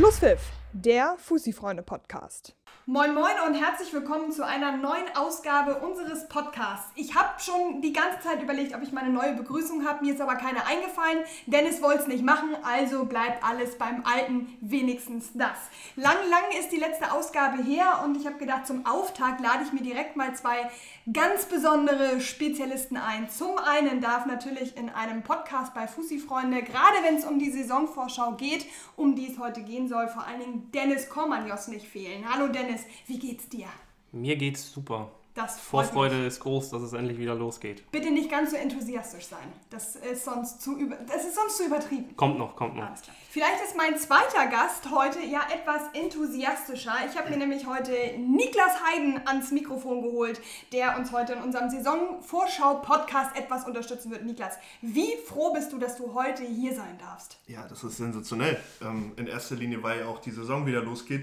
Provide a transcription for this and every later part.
Schlusspfiff, der Fussi-Freunde-Podcast. Moin Moin und herzlich willkommen zu einer neuen Ausgabe unseres Podcasts. Ich habe schon die ganze Zeit überlegt, ob ich meine neue Begrüßung habe. Mir ist aber keine eingefallen. Dennis wollte es nicht machen, also bleibt alles beim Alten, wenigstens das. Lang, lang ist die letzte Ausgabe her und ich habe gedacht, zum Auftakt lade ich mir direkt mal zwei ganz besondere Spezialisten ein. Zum einen darf natürlich in einem Podcast bei Fussi-Freunde, gerade wenn es um die Saisonvorschau geht, um die es heute gehen soll, vor allen Dingen Dennis Kormanios nicht fehlen. Hallo Dennis, wie geht's dir? Mir geht's super. Das Vorfreude mich. ist groß, dass es endlich wieder losgeht. Bitte nicht ganz so enthusiastisch sein. Das ist sonst zu, über, das ist sonst zu übertrieben. Kommt noch, kommt noch. Vielleicht ist mein zweiter Gast heute ja etwas enthusiastischer. Ich habe mir nämlich heute Niklas Heiden ans Mikrofon geholt, der uns heute in unserem Saisonvorschau-Podcast etwas unterstützen wird. Niklas, wie froh bist du, dass du heute hier sein darfst? Ja, das ist sensationell. Ähm, in erster Linie, weil ja auch die Saison wieder losgeht.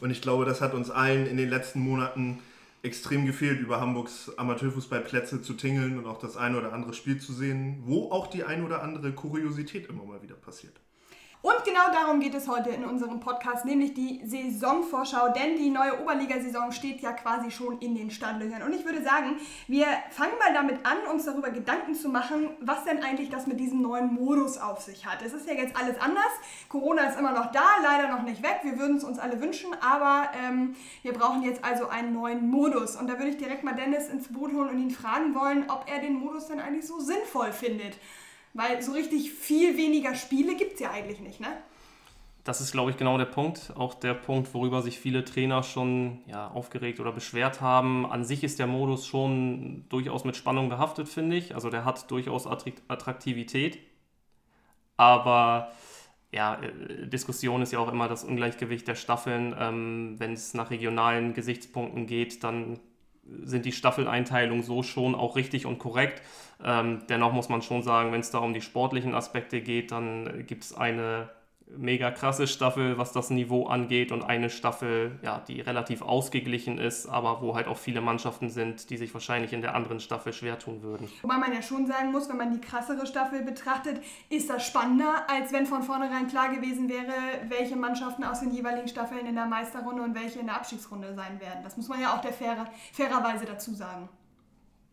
Und ich glaube, das hat uns allen in den letzten Monaten extrem gefehlt, über Hamburgs Amateurfußballplätze zu tingeln und auch das eine oder andere Spiel zu sehen, wo auch die ein oder andere Kuriosität immer mal wieder passiert. Und genau darum geht es heute in unserem Podcast, nämlich die Saisonvorschau, denn die neue Oberligasaison steht ja quasi schon in den Startlöchern. Und ich würde sagen, wir fangen mal damit an, uns darüber Gedanken zu machen, was denn eigentlich das mit diesem neuen Modus auf sich hat. Es ist ja jetzt alles anders. Corona ist immer noch da, leider noch nicht weg. Wir würden es uns alle wünschen, aber ähm, wir brauchen jetzt also einen neuen Modus. Und da würde ich direkt mal Dennis ins Boot holen und ihn fragen wollen, ob er den Modus denn eigentlich so sinnvoll findet. Weil so richtig viel weniger Spiele gibt es ja eigentlich nicht, ne? Das ist, glaube ich, genau der Punkt. Auch der Punkt, worüber sich viele Trainer schon ja, aufgeregt oder beschwert haben. An sich ist der Modus schon durchaus mit Spannung behaftet, finde ich. Also der hat durchaus Attraktivität. Aber ja, äh, Diskussion ist ja auch immer das Ungleichgewicht der Staffeln. Ähm, Wenn es nach regionalen Gesichtspunkten geht, dann sind die Staffeleinteilungen so schon auch richtig und korrekt. Ähm, dennoch muss man schon sagen, wenn es da um die sportlichen Aspekte geht, dann gibt es eine mega krasse Staffel, was das Niveau angeht und eine Staffel, ja, die relativ ausgeglichen ist, aber wo halt auch viele Mannschaften sind, die sich wahrscheinlich in der anderen Staffel schwer tun würden. Wobei man ja schon sagen muss, wenn man die krassere Staffel betrachtet, ist das spannender, als wenn von vornherein klar gewesen wäre, welche Mannschaften aus den jeweiligen Staffeln in der Meisterrunde und welche in der Abstiegsrunde sein werden. Das muss man ja auch der faire, fairerweise dazu sagen.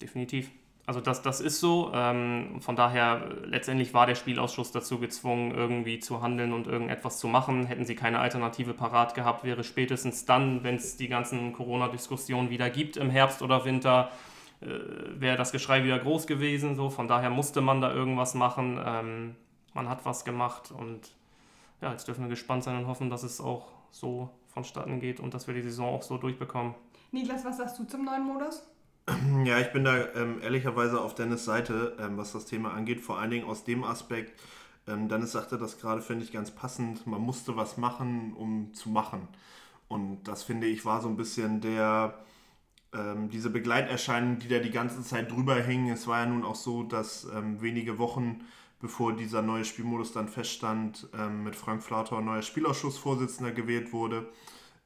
Definitiv. Also das, das ist so. Ähm, von daher, letztendlich war der Spielausschuss dazu gezwungen, irgendwie zu handeln und irgendetwas zu machen. Hätten sie keine Alternative parat gehabt, wäre spätestens dann, wenn es die ganzen Corona-Diskussionen wieder gibt im Herbst oder Winter, äh, wäre das Geschrei wieder groß gewesen. So. Von daher musste man da irgendwas machen. Ähm, man hat was gemacht und ja, jetzt dürfen wir gespannt sein und hoffen, dass es auch so vonstatten geht und dass wir die Saison auch so durchbekommen. Niklas, was sagst du zum neuen Modus? Ja, ich bin da ähm, ehrlicherweise auf Dennis Seite, ähm, was das Thema angeht. Vor allen Dingen aus dem Aspekt, ähm, Dennis sagte das gerade, finde ich ganz passend. Man musste was machen, um zu machen. Und das finde ich war so ein bisschen der, ähm, diese Begleiterscheinung, die da die ganze Zeit drüber hing. Es war ja nun auch so, dass ähm, wenige Wochen bevor dieser neue Spielmodus dann feststand, ähm, mit Frank Flauter neuer Spielausschussvorsitzender gewählt wurde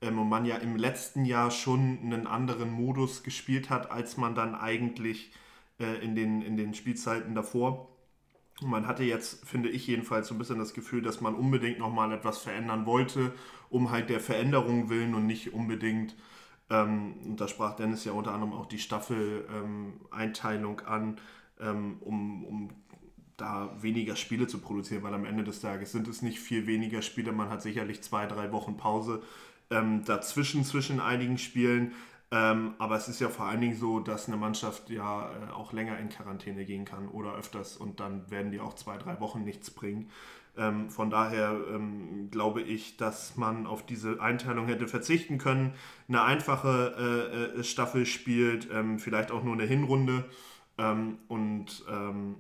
ähm, und man ja im letzten Jahr schon einen anderen Modus gespielt hat, als man dann eigentlich äh, in, den, in den Spielzeiten davor. Und man hatte jetzt, finde ich jedenfalls, so ein bisschen das Gefühl, dass man unbedingt nochmal etwas verändern wollte, um halt der Veränderung willen und nicht unbedingt, ähm, und da sprach Dennis ja unter anderem auch die Staffeleinteilung ähm, an, ähm, um, um da weniger Spiele zu produzieren, weil am Ende des Tages sind es nicht viel weniger Spiele. Man hat sicherlich zwei, drei Wochen Pause ähm, dazwischen, zwischen einigen Spielen. Ähm, aber es ist ja vor allen Dingen so, dass eine Mannschaft ja äh, auch länger in Quarantäne gehen kann oder öfters und dann werden die auch zwei, drei Wochen nichts bringen. Ähm, von daher ähm, glaube ich, dass man auf diese Einteilung hätte verzichten können. Eine einfache äh, äh Staffel spielt, ähm, vielleicht auch nur eine Hinrunde ähm, und ähm,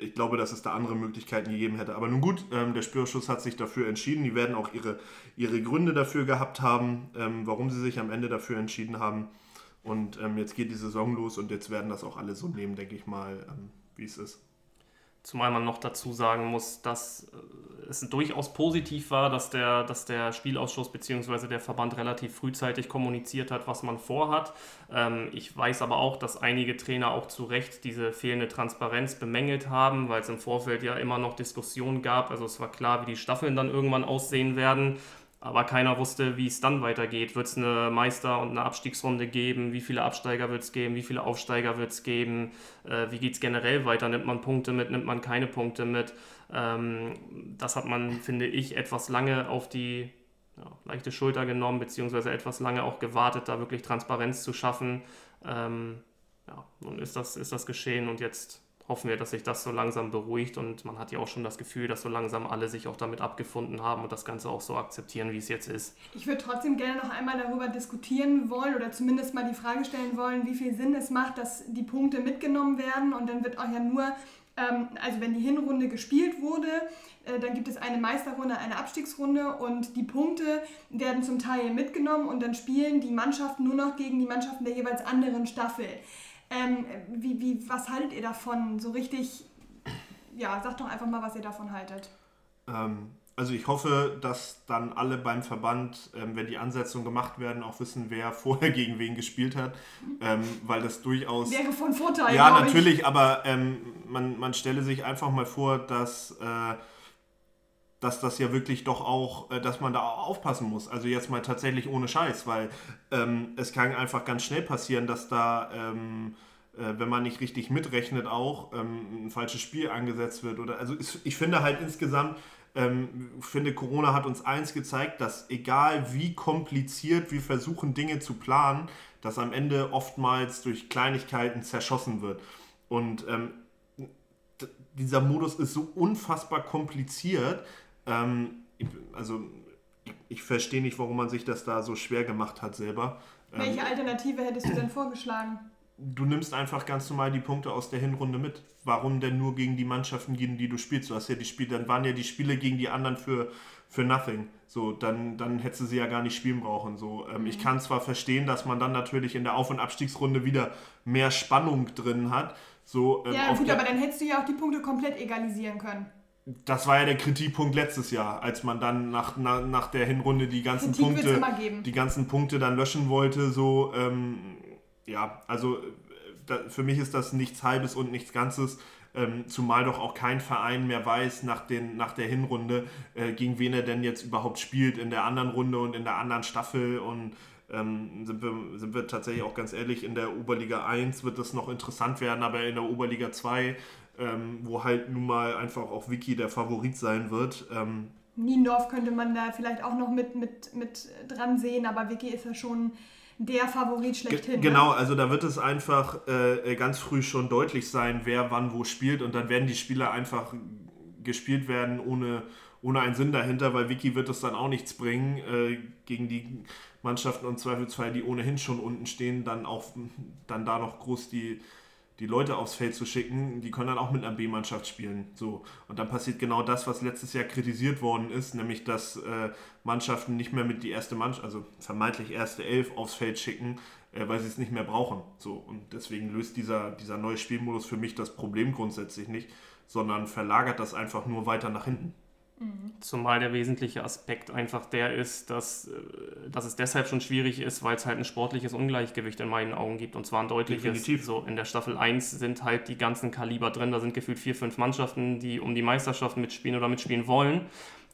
ich glaube, dass es da andere Möglichkeiten gegeben hätte. Aber nun gut, ähm, der Spielausschuss hat sich dafür entschieden. Die werden auch ihre, ihre Gründe dafür gehabt haben, ähm, warum sie sich am Ende dafür entschieden haben. Und ähm, jetzt geht die Saison los und jetzt werden das auch alle so nehmen, denke ich mal, ähm, wie es ist. Zumal man noch dazu sagen muss, dass es durchaus positiv war, dass der, dass der Spielausschuss bzw. der Verband relativ frühzeitig kommuniziert hat, was man vorhat. Ähm, ich weiß aber auch, dass einige Trainer auch zu Recht diese fehlende Transparenz bemängelt haben, weil es im Vorfeld ja immer noch Diskussionen gab. Also es war klar, wie die Staffeln dann irgendwann aussehen werden. Aber keiner wusste, wie es dann weitergeht. Wird es eine Meister- und eine Abstiegsrunde geben? Wie viele Absteiger wird es geben? Wie viele Aufsteiger wird es geben? Äh, wie geht es generell weiter? Nimmt man Punkte mit? Nimmt man keine Punkte mit? Ähm, das hat man, finde ich, etwas lange auf die ja, leichte Schulter genommen, beziehungsweise etwas lange auch gewartet, da wirklich Transparenz zu schaffen. Ähm, ja, nun ist das, ist das geschehen und jetzt hoffen wir, dass sich das so langsam beruhigt und man hat ja auch schon das Gefühl, dass so langsam alle sich auch damit abgefunden haben und das Ganze auch so akzeptieren, wie es jetzt ist. Ich würde trotzdem gerne noch einmal darüber diskutieren wollen oder zumindest mal die Frage stellen wollen, wie viel Sinn es macht, dass die Punkte mitgenommen werden und dann wird auch ja nur, ähm, also wenn die Hinrunde gespielt wurde, äh, dann gibt es eine Meisterrunde, eine Abstiegsrunde und die Punkte werden zum Teil mitgenommen und dann spielen die Mannschaften nur noch gegen die Mannschaften der jeweils anderen Staffel. Ähm, wie, wie, was haltet ihr davon? So richtig, ja, sagt doch einfach mal, was ihr davon haltet. Ähm, also ich hoffe, dass dann alle beim Verband, ähm, wenn die Ansetzungen gemacht werden, auch wissen, wer vorher gegen wen gespielt hat, ähm, weil das durchaus... Wäre von Vorteil, Ja, natürlich, ich. aber ähm, man, man stelle sich einfach mal vor, dass... Äh, dass das ja wirklich doch auch, äh, dass man da aufpassen muss. Also jetzt mal tatsächlich ohne Scheiß, weil ähm, es kann einfach ganz schnell passieren, dass da, ähm, äh, wenn man nicht richtig mitrechnet, auch ähm, ein falsches Spiel angesetzt wird. Oder also ich, ich finde halt insgesamt, ähm, finde Corona hat uns eins gezeigt, dass egal wie kompliziert wir versuchen Dinge zu planen, dass am Ende oftmals durch Kleinigkeiten zerschossen wird. Und ähm, dieser Modus ist so unfassbar kompliziert, ähm, also ich, ich verstehe nicht, warum man sich das da so schwer gemacht hat selber. Welche ähm, Alternative hättest du denn vorgeschlagen? Du nimmst einfach ganz normal die Punkte aus der Hinrunde mit. Warum denn nur gegen die Mannschaften, gegen die du spielst? Du hast ja die Spiele, dann waren ja die Spiele gegen die anderen für, für nothing. So, dann, dann hättest du sie ja gar nicht spielen brauchen. So, ähm, mhm. Ich kann zwar verstehen, dass man dann natürlich in der Auf- und Abstiegsrunde wieder mehr Spannung drin hat. So, ähm, ja, gut, aber dann hättest du ja auch die Punkte komplett egalisieren können das war ja der Kritikpunkt letztes Jahr, als man dann nach, nach, nach der Hinrunde die ganzen Kritik Punkte, die ganzen Punkte dann löschen wollte. So, ähm, ja, also da, für mich ist das nichts Halbes und nichts Ganzes. Ähm, zumal doch auch kein Verein mehr weiß nach, den, nach der Hinrunde, äh, gegen wen er denn jetzt überhaupt spielt in der anderen Runde und in der anderen Staffel. Und ähm, sind, wir, sind wir tatsächlich auch ganz ehrlich, in der Oberliga 1 wird das noch interessant werden, aber in der Oberliga 2 ähm, wo halt nun mal einfach auch Wiki der Favorit sein wird. Ähm, Niendorf könnte man da vielleicht auch noch mit, mit, mit dran sehen, aber Wiki ist ja schon der Favorit schlechthin. Ne? Genau, also da wird es einfach äh, ganz früh schon deutlich sein, wer wann wo spielt und dann werden die Spieler einfach gespielt werden ohne, ohne einen Sinn dahinter, weil Wiki wird es dann auch nichts bringen äh, gegen die Mannschaften und Zweifelsfall, die ohnehin schon unten stehen, dann auch dann da noch groß die die Leute aufs Feld zu schicken, die können dann auch mit einer B-Mannschaft spielen. So. Und dann passiert genau das, was letztes Jahr kritisiert worden ist, nämlich dass äh, Mannschaften nicht mehr mit die erste Mannschaft, also vermeintlich erste Elf aufs Feld schicken, äh, weil sie es nicht mehr brauchen. So. Und deswegen löst dieser, dieser neue Spielmodus für mich das Problem grundsätzlich nicht, sondern verlagert das einfach nur weiter nach hinten. Zumal der wesentliche Aspekt einfach der ist, dass, äh, dass es deshalb schon schwierig ist, weil es halt ein sportliches Ungleichgewicht in meinen Augen gibt. Und zwar ein deutliches. Definitiv. So in der Staffel 1 sind halt die ganzen Kaliber drin. Da sind gefühlt vier, fünf Mannschaften, die um die Meisterschaft mitspielen oder mitspielen wollen,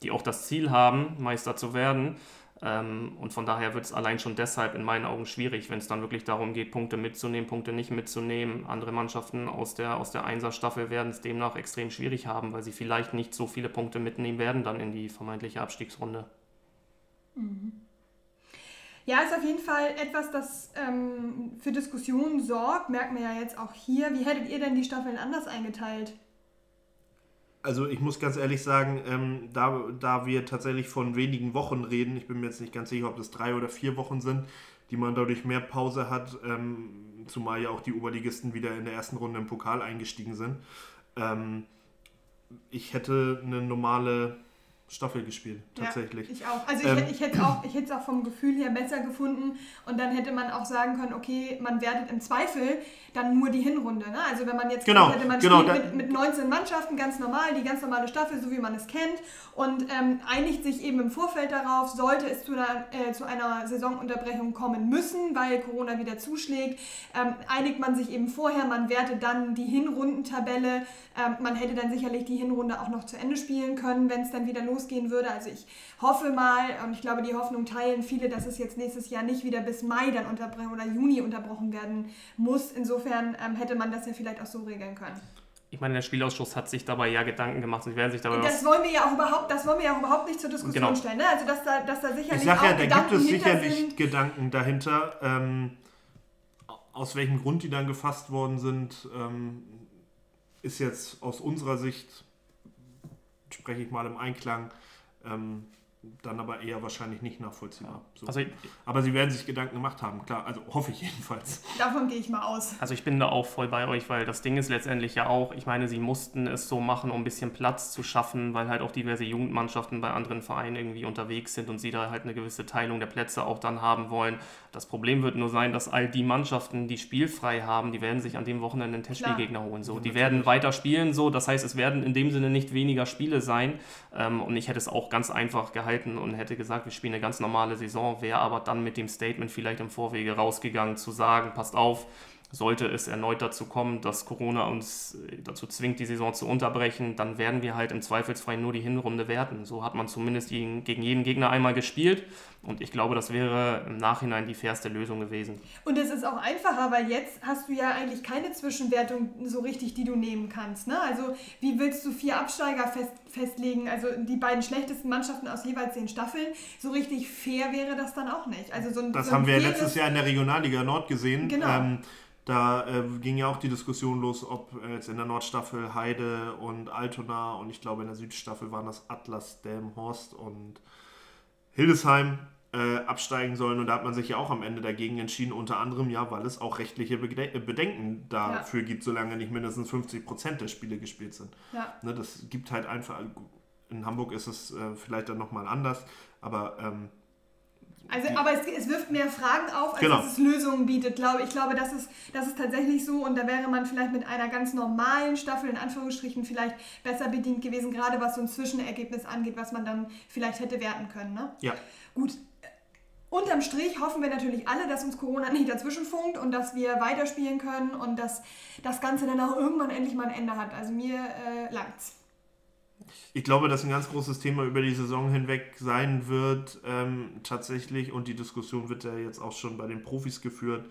die auch das Ziel haben, Meister zu werden. Ähm, und von daher wird es allein schon deshalb in meinen Augen schwierig, wenn es dann wirklich darum geht, Punkte mitzunehmen, Punkte nicht mitzunehmen. Andere Mannschaften aus der, aus der Einser-Staffel werden es demnach extrem schwierig haben, weil sie vielleicht nicht so viele Punkte mitnehmen werden dann in die vermeintliche Abstiegsrunde. Mhm. Ja, ist auf jeden Fall etwas, das ähm, für Diskussionen sorgt, merkt man ja jetzt auch hier. Wie hättet ihr denn die Staffeln anders eingeteilt? Also ich muss ganz ehrlich sagen, ähm, da, da wir tatsächlich von wenigen Wochen reden, ich bin mir jetzt nicht ganz sicher, ob das drei oder vier Wochen sind, die man dadurch mehr Pause hat, ähm, zumal ja auch die Oberligisten wieder in der ersten Runde im Pokal eingestiegen sind. Ähm, ich hätte eine normale Staffel gespielt, tatsächlich. Ja, ich auch. Also ähm, ich, ich hätte auch, es auch vom Gefühl her besser gefunden und dann hätte man auch sagen können, okay, man wertet im Zweifel dann nur die Hinrunde. Ne? Also wenn man jetzt genau, hätte, man genau, spielt mit, mit 19 Mannschaften ganz normal, die ganz normale Staffel, so wie man es kennt und ähm, einigt sich eben im Vorfeld darauf, sollte es zu einer, äh, zu einer Saisonunterbrechung kommen müssen, weil Corona wieder zuschlägt, ähm, einigt man sich eben vorher, man wertet dann die Hinrundentabelle, ähm, man hätte dann sicherlich die Hinrunde auch noch zu Ende spielen können, wenn es dann wieder losgehen würde. Also ich hoffe mal, und ich glaube, die Hoffnung teilen viele, dass es jetzt nächstes Jahr nicht wieder bis Mai dann unterbrechen oder Juni unterbrochen werden muss. Insofern ähm, hätte man das ja vielleicht auch so regeln können. Ich meine, der Spielausschuss hat sich dabei ja Gedanken gemacht und werden sich dabei das wollen wir ja auch überhaupt, das wollen wir ja überhaupt nicht zur Diskussion genau. stellen. Ne? Also dass da, dass da sicherlich ich sag ja, da Gedanken gibt es sicherlich sind. Gedanken dahinter. Ähm, aus welchem Grund die dann gefasst worden sind, ähm, ist jetzt aus unserer Sicht, spreche ich mal im Einklang, ähm, dann aber eher wahrscheinlich nicht nachvollziehbar. So. Also aber sie werden sich Gedanken gemacht haben, klar, also hoffe ich jedenfalls. Davon gehe ich mal aus. Also ich bin da auch voll bei euch, weil das Ding ist letztendlich ja auch, ich meine, sie mussten es so machen, um ein bisschen Platz zu schaffen, weil halt auch diverse Jugendmannschaften bei anderen Vereinen irgendwie unterwegs sind und sie da halt eine gewisse Teilung der Plätze auch dann haben wollen. Das Problem wird nur sein, dass all die Mannschaften, die spielfrei haben, die werden sich an dem Wochenende einen Testspielgegner holen. So. Die werden weiter spielen, so. Das heißt, es werden in dem Sinne nicht weniger Spiele sein. Ähm, und ich hätte es auch ganz einfach gehalten gehalten und hätte gesagt, wir spielen eine ganz normale Saison, wäre aber dann mit dem Statement vielleicht im Vorwege rausgegangen zu sagen, passt auf, sollte es erneut dazu kommen, dass Corona uns äh, dazu zwingt, die Saison zu unterbrechen, dann werden wir halt im Zweifelsfall nur die Hinrunde werten. So hat man zumindest gegen, gegen jeden Gegner einmal gespielt und ich glaube, das wäre im Nachhinein die fairste Lösung gewesen. Und es ist auch einfacher, weil jetzt hast du ja eigentlich keine Zwischenwertung so richtig, die du nehmen kannst. Ne? Also wie willst du vier Absteiger fest, festlegen, also die beiden schlechtesten Mannschaften aus jeweils zehn Staffeln? So richtig fair wäre das dann auch nicht. Also so ein, das so ein haben wir letztes Jahr in der Regionalliga Nord gesehen. Genau. Ähm, da äh, ging ja auch die Diskussion los, ob äh, jetzt in der Nordstaffel Heide und Altona und ich glaube in der Südstaffel waren das Atlas, Delmenhorst und Hildesheim äh, absteigen sollen. Und da hat man sich ja auch am Ende dagegen entschieden, unter anderem ja, weil es auch rechtliche Bedenken dafür ja. gibt, solange nicht mindestens 50 Prozent der Spiele gespielt sind. Ja. Ne, das gibt halt einfach, in Hamburg ist es äh, vielleicht dann nochmal anders, aber ähm, also, aber es, es, wirft mehr Fragen auf, als genau. dass es Lösungen bietet, glaube ich. glaube, das ist, das ist tatsächlich so und da wäre man vielleicht mit einer ganz normalen Staffel in Anführungsstrichen vielleicht besser bedient gewesen, gerade was so ein Zwischenergebnis angeht, was man dann vielleicht hätte werten können. Ne? Ja. Gut. Unterm Strich hoffen wir natürlich alle, dass uns Corona nicht dazwischen funkt und dass wir weiterspielen können und dass das Ganze dann auch irgendwann endlich mal ein Ende hat. Also mir äh, langt's ich glaube, dass ein ganz großes Thema über die Saison hinweg sein wird, ähm, tatsächlich, und die Diskussion wird ja jetzt auch schon bei den Profis geführt,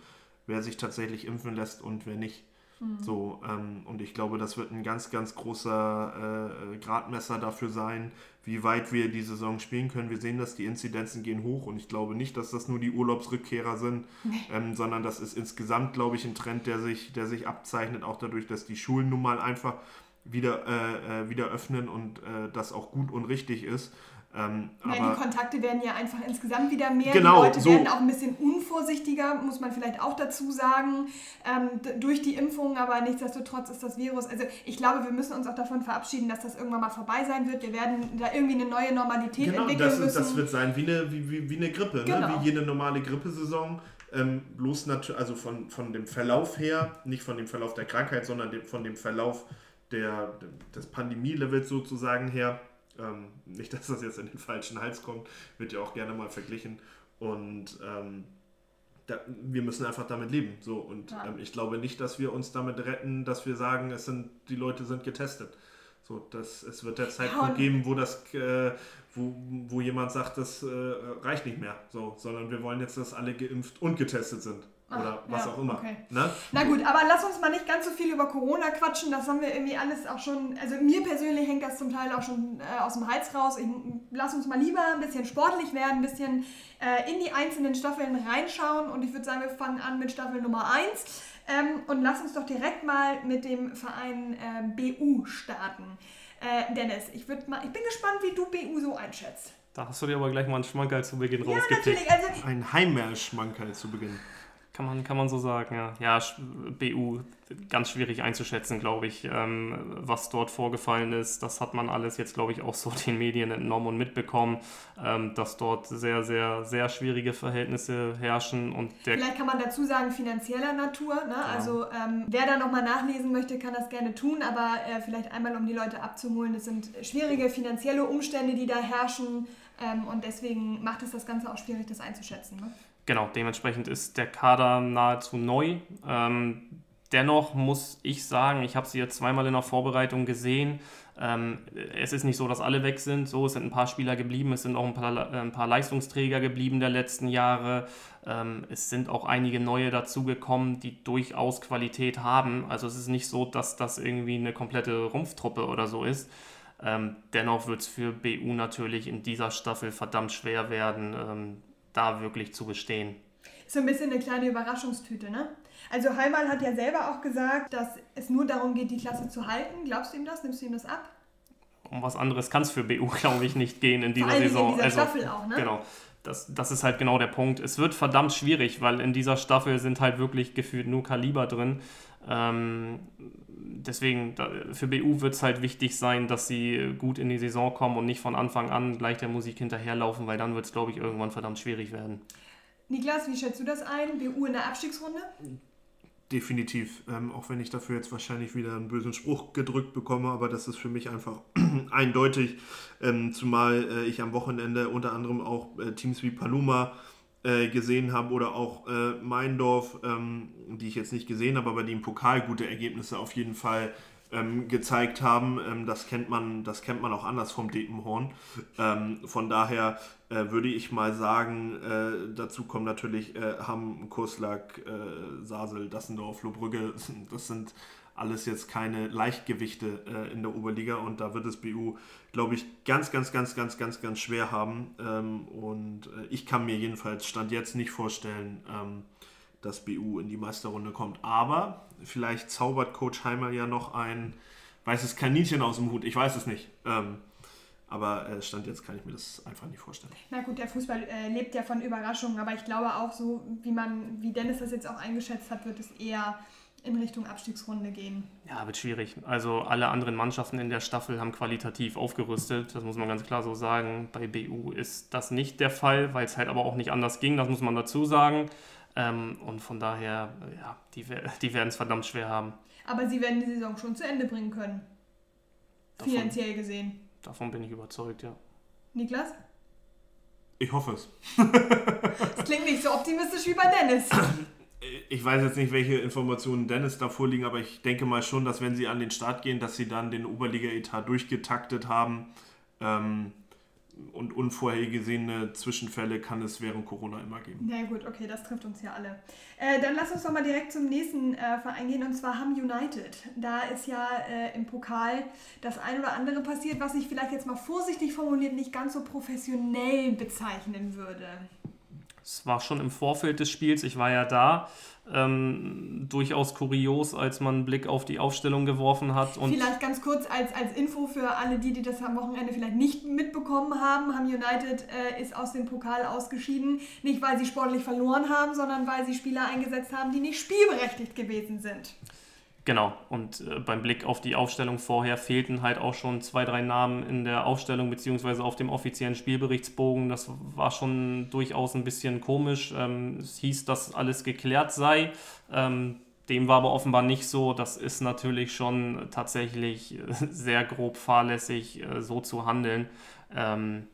wer sich tatsächlich impfen lässt und wer nicht. Mhm. So, ähm, und ich glaube, das wird ein ganz, ganz großer äh, Gradmesser dafür sein, wie weit wir die Saison spielen können. Wir sehen, dass die Inzidenzen gehen hoch und ich glaube nicht, dass das nur die Urlaubsrückkehrer sind, nee. ähm, sondern das ist insgesamt, glaube ich, ein Trend, der sich, der sich abzeichnet, auch dadurch, dass die Schulen nun mal einfach wieder, äh, äh, wieder öffnen und äh, das auch gut und richtig ist. Ähm, ja, die Kontakte werden ja einfach insgesamt wieder mehr. Genau, die Leute so. werden auch ein bisschen unvorsichtiger, muss man vielleicht auch dazu sagen, ähm, durch die Impfung, aber nichtsdestotrotz ist das Virus. Also ich glaube, wir müssen uns auch davon verabschieden, dass das irgendwann mal vorbei sein wird. Wir werden da irgendwie eine neue Normalität genau, entwickeln das, müssen. Das wird sein wie eine, wie, wie, wie eine Grippe, ne? genau. ne? wie jede normale Grippesaison. Ähm, bloß also von, von dem Verlauf her, nicht von dem Verlauf der Krankheit, sondern dem, von dem Verlauf der, des Pandemie-Levels sozusagen her. Ähm, nicht, dass das jetzt in den falschen Hals kommt, wird ja auch gerne mal verglichen. Und ähm, da, wir müssen einfach damit leben. So. Und ja. ähm, ich glaube nicht, dass wir uns damit retten, dass wir sagen, es sind, die Leute sind getestet. So, das, es wird der Zeitpunkt ja, geben, wo das, äh, wo, wo jemand sagt, das äh, reicht nicht mehr. So, sondern wir wollen jetzt, dass alle geimpft und getestet sind. Oder Ach, was ja, auch immer. Okay. Ne? Na gut, aber lass uns mal nicht ganz so viel über Corona quatschen. Das haben wir irgendwie alles auch schon. Also mir persönlich hängt das zum Teil auch schon äh, aus dem Hals raus. Ich, lass uns mal lieber ein bisschen sportlich werden, ein bisschen äh, in die einzelnen Staffeln reinschauen. Und ich würde sagen, wir fangen an mit Staffel Nummer 1. Ähm, und lass uns doch direkt mal mit dem Verein äh, BU starten. Äh, Dennis, ich, mal, ich bin gespannt, wie du BU so einschätzt. Da hast du dir aber gleich mal einen Schmankerl zu Beginn ja, rausgepickt. Natürlich, also ein Heimmeerschmankerl zu Beginn. Kann man, kann man so sagen, ja. Ja, BU ganz schwierig einzuschätzen, glaube ich, ähm, was dort vorgefallen ist. Das hat man alles jetzt, glaube ich, auch so den Medien entnommen und mitbekommen, ähm, dass dort sehr, sehr, sehr schwierige Verhältnisse herrschen. Und Vielleicht kann man dazu sagen, finanzieller Natur. Ne? Ja. Also ähm, wer da nochmal nachlesen möchte, kann das gerne tun, aber äh, vielleicht einmal, um die Leute abzuholen, es sind schwierige finanzielle Umstände, die da herrschen. Ähm, und deswegen macht es das Ganze auch schwierig, das einzuschätzen. Ne? Genau, dementsprechend ist der Kader nahezu neu. Ähm, dennoch muss ich sagen, ich habe sie jetzt zweimal in der Vorbereitung gesehen. Ähm, es ist nicht so, dass alle weg sind. So, es sind ein paar Spieler geblieben, es sind auch ein paar, äh, ein paar Leistungsträger geblieben der letzten Jahre. Ähm, es sind auch einige neue dazugekommen, die durchaus Qualität haben. Also es ist nicht so, dass das irgendwie eine komplette Rumpftruppe oder so ist. Ähm, dennoch wird es für BU natürlich in dieser Staffel verdammt schwer werden, ähm, da wirklich zu bestehen. So ein bisschen eine kleine Überraschungstüte, ne? Also Heimann hat ja selber auch gesagt, dass es nur darum geht, die Klasse zu halten. Glaubst du ihm das? Nimmst du ihm das ab? Um was anderes kann es für BU, glaube ich, nicht gehen in dieser Vor Saison. In dieser also, Staffel auch, ne? Genau. Das, das ist halt genau der Punkt. Es wird verdammt schwierig, weil in dieser Staffel sind halt wirklich gefühlt nur Kaliber drin. Ähm, deswegen, für BU wird es halt wichtig sein, dass sie gut in die Saison kommen und nicht von Anfang an gleich der Musik hinterherlaufen, weil dann wird es, glaube ich, irgendwann verdammt schwierig werden. Niklas, wie schätzt du das ein? BU in der Abstiegsrunde? Definitiv, ähm, auch wenn ich dafür jetzt wahrscheinlich wieder einen bösen Spruch gedrückt bekomme, aber das ist für mich einfach eindeutig, ähm, zumal äh, ich am Wochenende unter anderem auch äh, Teams wie Paluma äh, gesehen habe oder auch äh, Meindorf, ähm, die ich jetzt nicht gesehen habe, aber die im Pokal gute Ergebnisse auf jeden Fall ähm, gezeigt haben. Ähm, das, kennt man, das kennt man auch anders vom Depenhorn. Ähm, von daher äh, würde ich mal sagen, äh, dazu kommen natürlich äh, Hamm, Kurslack, äh, Sasel, Dassendorf, Lohbrügge. Das sind alles jetzt keine Leichtgewichte äh, in der Oberliga und da wird es BU, glaube ich, ganz, ganz, ganz, ganz, ganz, ganz schwer haben. Ähm, und äh, ich kann mir jedenfalls Stand jetzt nicht vorstellen, ähm, dass BU in die Meisterrunde kommt. Aber vielleicht zaubert Coach Heimer ja noch ein weißes Kaninchen aus dem Hut. Ich weiß es nicht. Ähm, aber äh, Stand jetzt kann ich mir das einfach nicht vorstellen. Na gut, der Fußball äh, lebt ja von Überraschungen, aber ich glaube auch so, wie man, wie Dennis das jetzt auch eingeschätzt hat, wird es eher in Richtung Abstiegsrunde gehen. Ja, wird schwierig. Also alle anderen Mannschaften in der Staffel haben qualitativ aufgerüstet. Das muss man ganz klar so sagen. Bei BU ist das nicht der Fall, weil es halt aber auch nicht anders ging. Das muss man dazu sagen. Ähm, und von daher, ja, die, die werden es verdammt schwer haben. Aber sie werden die Saison schon zu Ende bringen können. Davon, finanziell gesehen. Davon bin ich überzeugt, ja. Niklas? Ich hoffe es. das klingt nicht so optimistisch wie bei Dennis. Ich weiß jetzt nicht, welche Informationen Dennis da vorliegen, aber ich denke mal schon, dass wenn sie an den Start gehen, dass sie dann den Oberliga-Etat durchgetaktet haben. Ähm, und unvorhergesehene Zwischenfälle kann es während Corona immer geben. Na gut, okay, das trifft uns ja alle. Äh, dann lass uns doch mal direkt zum nächsten äh, Verein gehen und zwar Ham United. Da ist ja äh, im Pokal das ein oder andere passiert, was ich vielleicht jetzt mal vorsichtig formuliert nicht ganz so professionell bezeichnen würde. Es war schon im Vorfeld des Spiels, ich war ja da ähm, durchaus kurios, als man einen Blick auf die Aufstellung geworfen hat. Und vielleicht ganz kurz als, als Info für alle, die, die das am Wochenende vielleicht nicht mitbekommen haben. Ham United äh, ist aus dem Pokal ausgeschieden. Nicht, weil sie sportlich verloren haben, sondern weil sie Spieler eingesetzt haben, die nicht spielberechtigt gewesen sind. Genau, und äh, beim Blick auf die Aufstellung vorher fehlten halt auch schon zwei, drei Namen in der Aufstellung beziehungsweise auf dem offiziellen Spielberichtsbogen. Das war schon durchaus ein bisschen komisch. Ähm, es hieß, dass alles geklärt sei. Ähm, dem war aber offenbar nicht so. Das ist natürlich schon tatsächlich sehr grob fahrlässig, äh, so zu handeln. Ähm,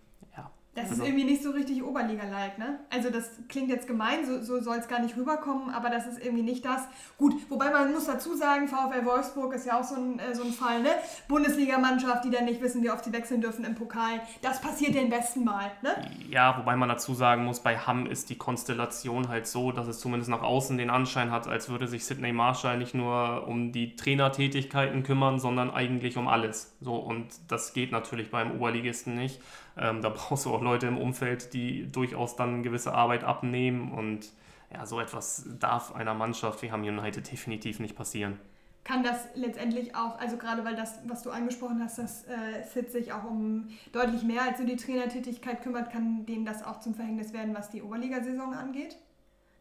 das also. ist irgendwie nicht so richtig Oberliga-like, ne? Also das klingt jetzt gemein, so, so soll es gar nicht rüberkommen, aber das ist irgendwie nicht das. Gut, wobei man muss dazu sagen, VfL Wolfsburg ist ja auch so ein, äh, so ein Fall, ne? Bundesligamannschaft, die dann nicht wissen, wie oft sie wechseln dürfen im Pokal. Das passiert den besten Mal, ne? Ja, wobei man dazu sagen muss, bei Hamm ist die Konstellation halt so, dass es zumindest nach außen den Anschein hat, als würde sich Sidney Marshall nicht nur um die Trainertätigkeiten kümmern, sondern eigentlich um alles. So, und das geht natürlich beim Oberligisten nicht. Ähm, da brauchst du auch Leute im Umfeld, die durchaus dann gewisse Arbeit abnehmen und ja, so etwas darf einer Mannschaft wie Ham United definitiv nicht passieren. Kann das letztendlich auch, also gerade weil das, was du angesprochen hast, dass äh, Sid sich auch um deutlich mehr als so die Trainertätigkeit kümmert, kann denen das auch zum Verhängnis werden, was die Oberligasaison angeht?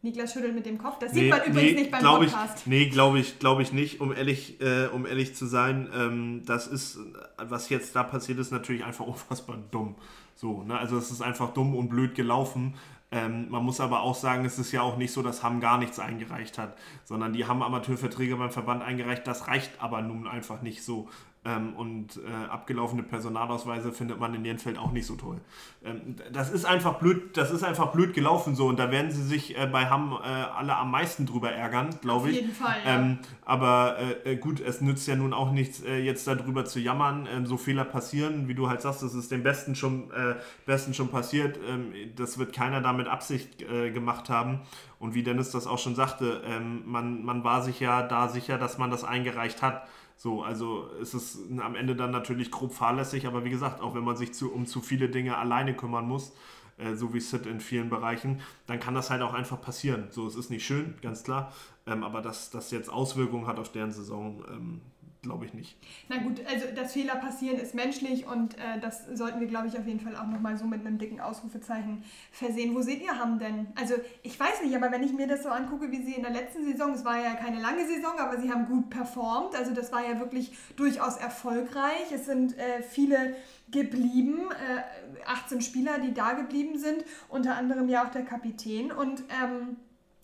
Niklas schüttelt mit dem Kopf. Das sieht man übrigens nicht beim Podcast. Ich, nee, glaube ich, glaube ich nicht, um ehrlich, äh, um ehrlich zu sein. Ähm, das ist, was jetzt da passiert ist, natürlich einfach unfassbar dumm. So, ne? Also es ist einfach dumm und blöd gelaufen. Ähm, man muss aber auch sagen, es ist ja auch nicht so, dass Hamm gar nichts eingereicht hat, sondern die haben Amateurverträge beim Verband eingereicht. Das reicht aber nun einfach nicht so. Ähm, und äh, abgelaufene Personalausweise findet man in Jenfeld auch nicht so toll. Ähm, das ist einfach blöd, das ist einfach blöd gelaufen so und da werden sie sich äh, bei Hamm äh, alle am meisten drüber ärgern, glaube ich. Auf jeden Fall. Ja. Ähm, aber äh, äh, gut, es nützt ja nun auch nichts, äh, jetzt darüber zu jammern. Ähm, so Fehler passieren, wie du halt sagst, das ist dem Besten schon, Besten schon passiert. Ähm, das wird keiner damit Absicht gemacht haben. Und wie Dennis das auch schon sagte, ähm, man, man war sich ja da sicher, dass man das eingereicht hat. So, also ist es am Ende dann natürlich grob fahrlässig, aber wie gesagt, auch wenn man sich zu, um zu viele Dinge alleine kümmern muss, äh, so wie Sid in vielen Bereichen, dann kann das halt auch einfach passieren. So, es ist nicht schön, ganz klar, ähm, aber dass das jetzt Auswirkungen hat auf deren Saison, ähm, glaube ich nicht. Na gut, also dass Fehler passieren ist menschlich und äh, das sollten wir, glaube ich, auf jeden Fall auch nochmal so mit einem dicken Ausrufezeichen versehen. Wo seht ihr Hamm denn? Also ich weiß nicht, aber wenn ich mir das so angucke, wie sie in der letzten Saison, es war ja keine lange Saison, aber sie haben gut performt. Also das war ja wirklich durchaus erfolgreich. Es sind äh, viele geblieben, äh, 18 Spieler, die da geblieben sind, unter anderem ja auch der Kapitän. Und ähm,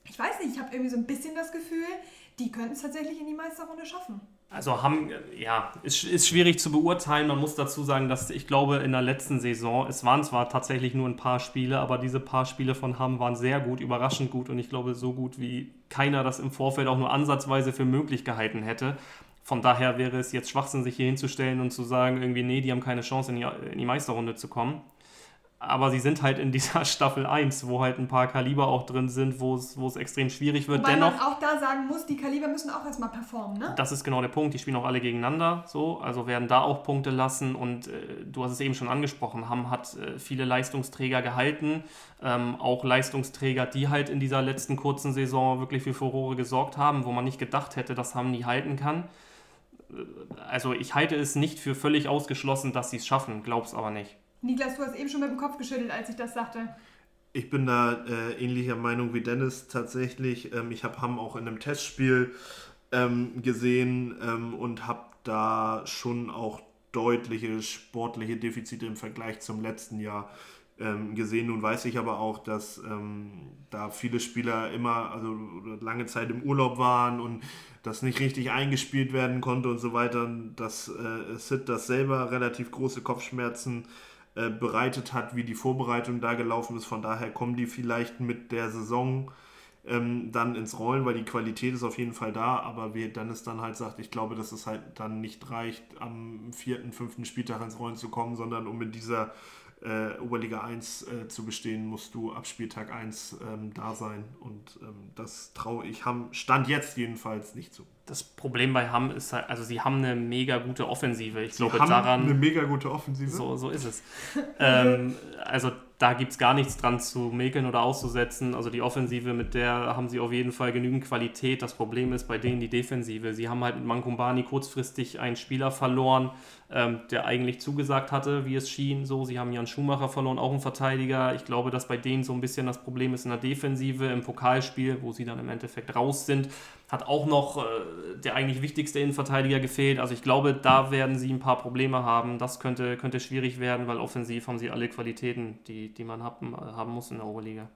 ich weiß nicht, ich habe irgendwie so ein bisschen das Gefühl, die könnten es tatsächlich in die Meisterrunde schaffen. Also haben, ja, ist, ist schwierig zu beurteilen. Man muss dazu sagen, dass ich glaube, in der letzten Saison, es waren zwar tatsächlich nur ein paar Spiele, aber diese paar Spiele von Hamm waren sehr gut, überraschend gut und ich glaube, so gut wie keiner das im Vorfeld auch nur ansatzweise für möglich gehalten hätte. Von daher wäre es jetzt Schwachsinn, sich hier hinzustellen und zu sagen, irgendwie, nee, die haben keine Chance, in die, in die Meisterrunde zu kommen aber sie sind halt in dieser Staffel 1, wo halt ein paar Kaliber auch drin sind, wo es, wo es extrem schwierig wird. Wobei Dennoch, man auch da sagen muss, die Kaliber müssen auch erstmal performen, ne? Das ist genau der Punkt. Die spielen auch alle gegeneinander, so, also werden da auch Punkte lassen. Und äh, du hast es eben schon angesprochen, Hamm hat äh, viele Leistungsträger gehalten, ähm, auch Leistungsträger, die halt in dieser letzten kurzen Saison wirklich für Furore gesorgt haben, wo man nicht gedacht hätte, dass Hamm nie halten kann. Äh, also ich halte es nicht für völlig ausgeschlossen, dass sie es schaffen, glaub's aber nicht. Niklas, du hast eben schon mit dem Kopf geschüttelt, als ich das sagte. Ich bin da äh, ähnlicher Meinung wie Dennis tatsächlich. Ähm, ich habe Hamm auch in einem Testspiel ähm, gesehen ähm, und habe da schon auch deutliche sportliche Defizite im Vergleich zum letzten Jahr ähm, gesehen. Nun weiß ich aber auch, dass ähm, da viele Spieler immer, also lange Zeit im Urlaub waren und das nicht richtig eingespielt werden konnte und so weiter, dass äh, Sid das selber relativ große Kopfschmerzen äh, äh, bereitet hat, wie die Vorbereitung da gelaufen ist. Von daher kommen die vielleicht mit der Saison ähm, dann ins Rollen, weil die Qualität ist auf jeden Fall da. Aber wie Dennis dann halt sagt, ich glaube, dass es halt dann nicht reicht, am vierten, fünften Spieltag ins Rollen zu kommen, sondern um in dieser äh, Oberliga 1 äh, zu bestehen, musst du ab Spieltag 1 ähm, da sein. Und ähm, das traue ich Hamm, Stand jetzt jedenfalls nicht zu. Das Problem bei Hamm ist halt, also sie haben eine mega gute Offensive. Ich sie glaube haben daran. Eine mega gute Offensive. So, so ist es. ähm, also da gibt es gar nichts dran zu mäkeln oder auszusetzen. Also die Offensive, mit der haben sie auf jeden Fall genügend Qualität. Das Problem ist bei denen die Defensive. Sie haben halt mit Mankumbani kurzfristig einen Spieler verloren, ähm, der eigentlich zugesagt hatte, wie es schien. So, sie haben Jan Schumacher verloren, auch einen Verteidiger. Ich glaube, dass bei denen so ein bisschen das Problem ist in der Defensive, im Pokalspiel, wo sie dann im Endeffekt raus sind hat auch noch äh, der eigentlich wichtigste Innenverteidiger gefehlt. Also ich glaube, da werden sie ein paar Probleme haben. Das könnte, könnte schwierig werden, weil offensiv haben sie alle Qualitäten, die, die man haben, haben muss in der Oberliga.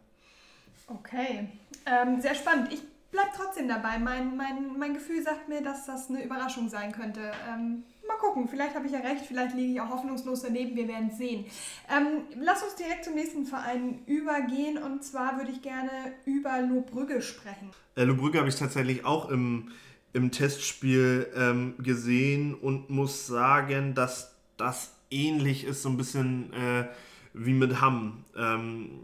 Okay, ähm, sehr spannend. Ich bleibe trotzdem dabei. Mein, mein, mein Gefühl sagt mir, dass das eine Überraschung sein könnte. Ähm, mal gucken, vielleicht habe ich ja recht, vielleicht liege ich auch hoffnungslos daneben, wir werden sehen. Ähm, lass uns direkt zum nächsten Verein übergehen und zwar würde ich gerne über Lohbrügge sprechen. Äh, Lohbrügge habe ich tatsächlich auch im, im Testspiel ähm, gesehen und muss sagen, dass das ähnlich ist, so ein bisschen äh, wie mit Hamm. Ähm,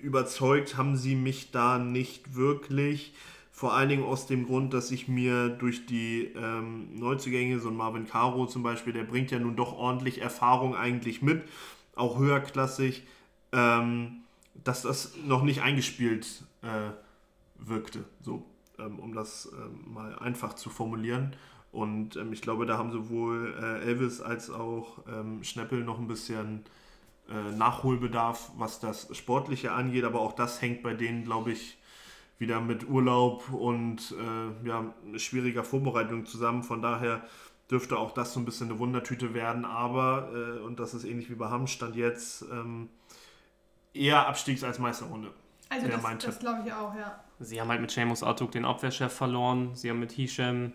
überzeugt haben sie mich da nicht wirklich. Vor allen Dingen aus dem Grund, dass ich mir durch die ähm, Neuzugänge, so ein Marvin Caro zum Beispiel, der bringt ja nun doch ordentlich Erfahrung eigentlich mit, auch höherklassig, ähm, dass das noch nicht eingespielt äh, wirkte, so, ähm, um das ähm, mal einfach zu formulieren. Und ähm, ich glaube, da haben sowohl äh, Elvis als auch ähm, Schneppel noch ein bisschen äh, Nachholbedarf, was das Sportliche angeht, aber auch das hängt bei denen, glaube ich, wieder mit Urlaub und äh, ja, schwieriger Vorbereitung zusammen. Von daher dürfte auch das so ein bisschen eine Wundertüte werden. Aber, äh, und das ist ähnlich wie bei Hamm, stand jetzt ähm, eher Abstiegs- als Meisterrunde. Also Ja, das, das glaube ich auch, ja. Sie haben halt mit Seamus Artuk den Abwehrchef verloren. Sie haben mit Hisham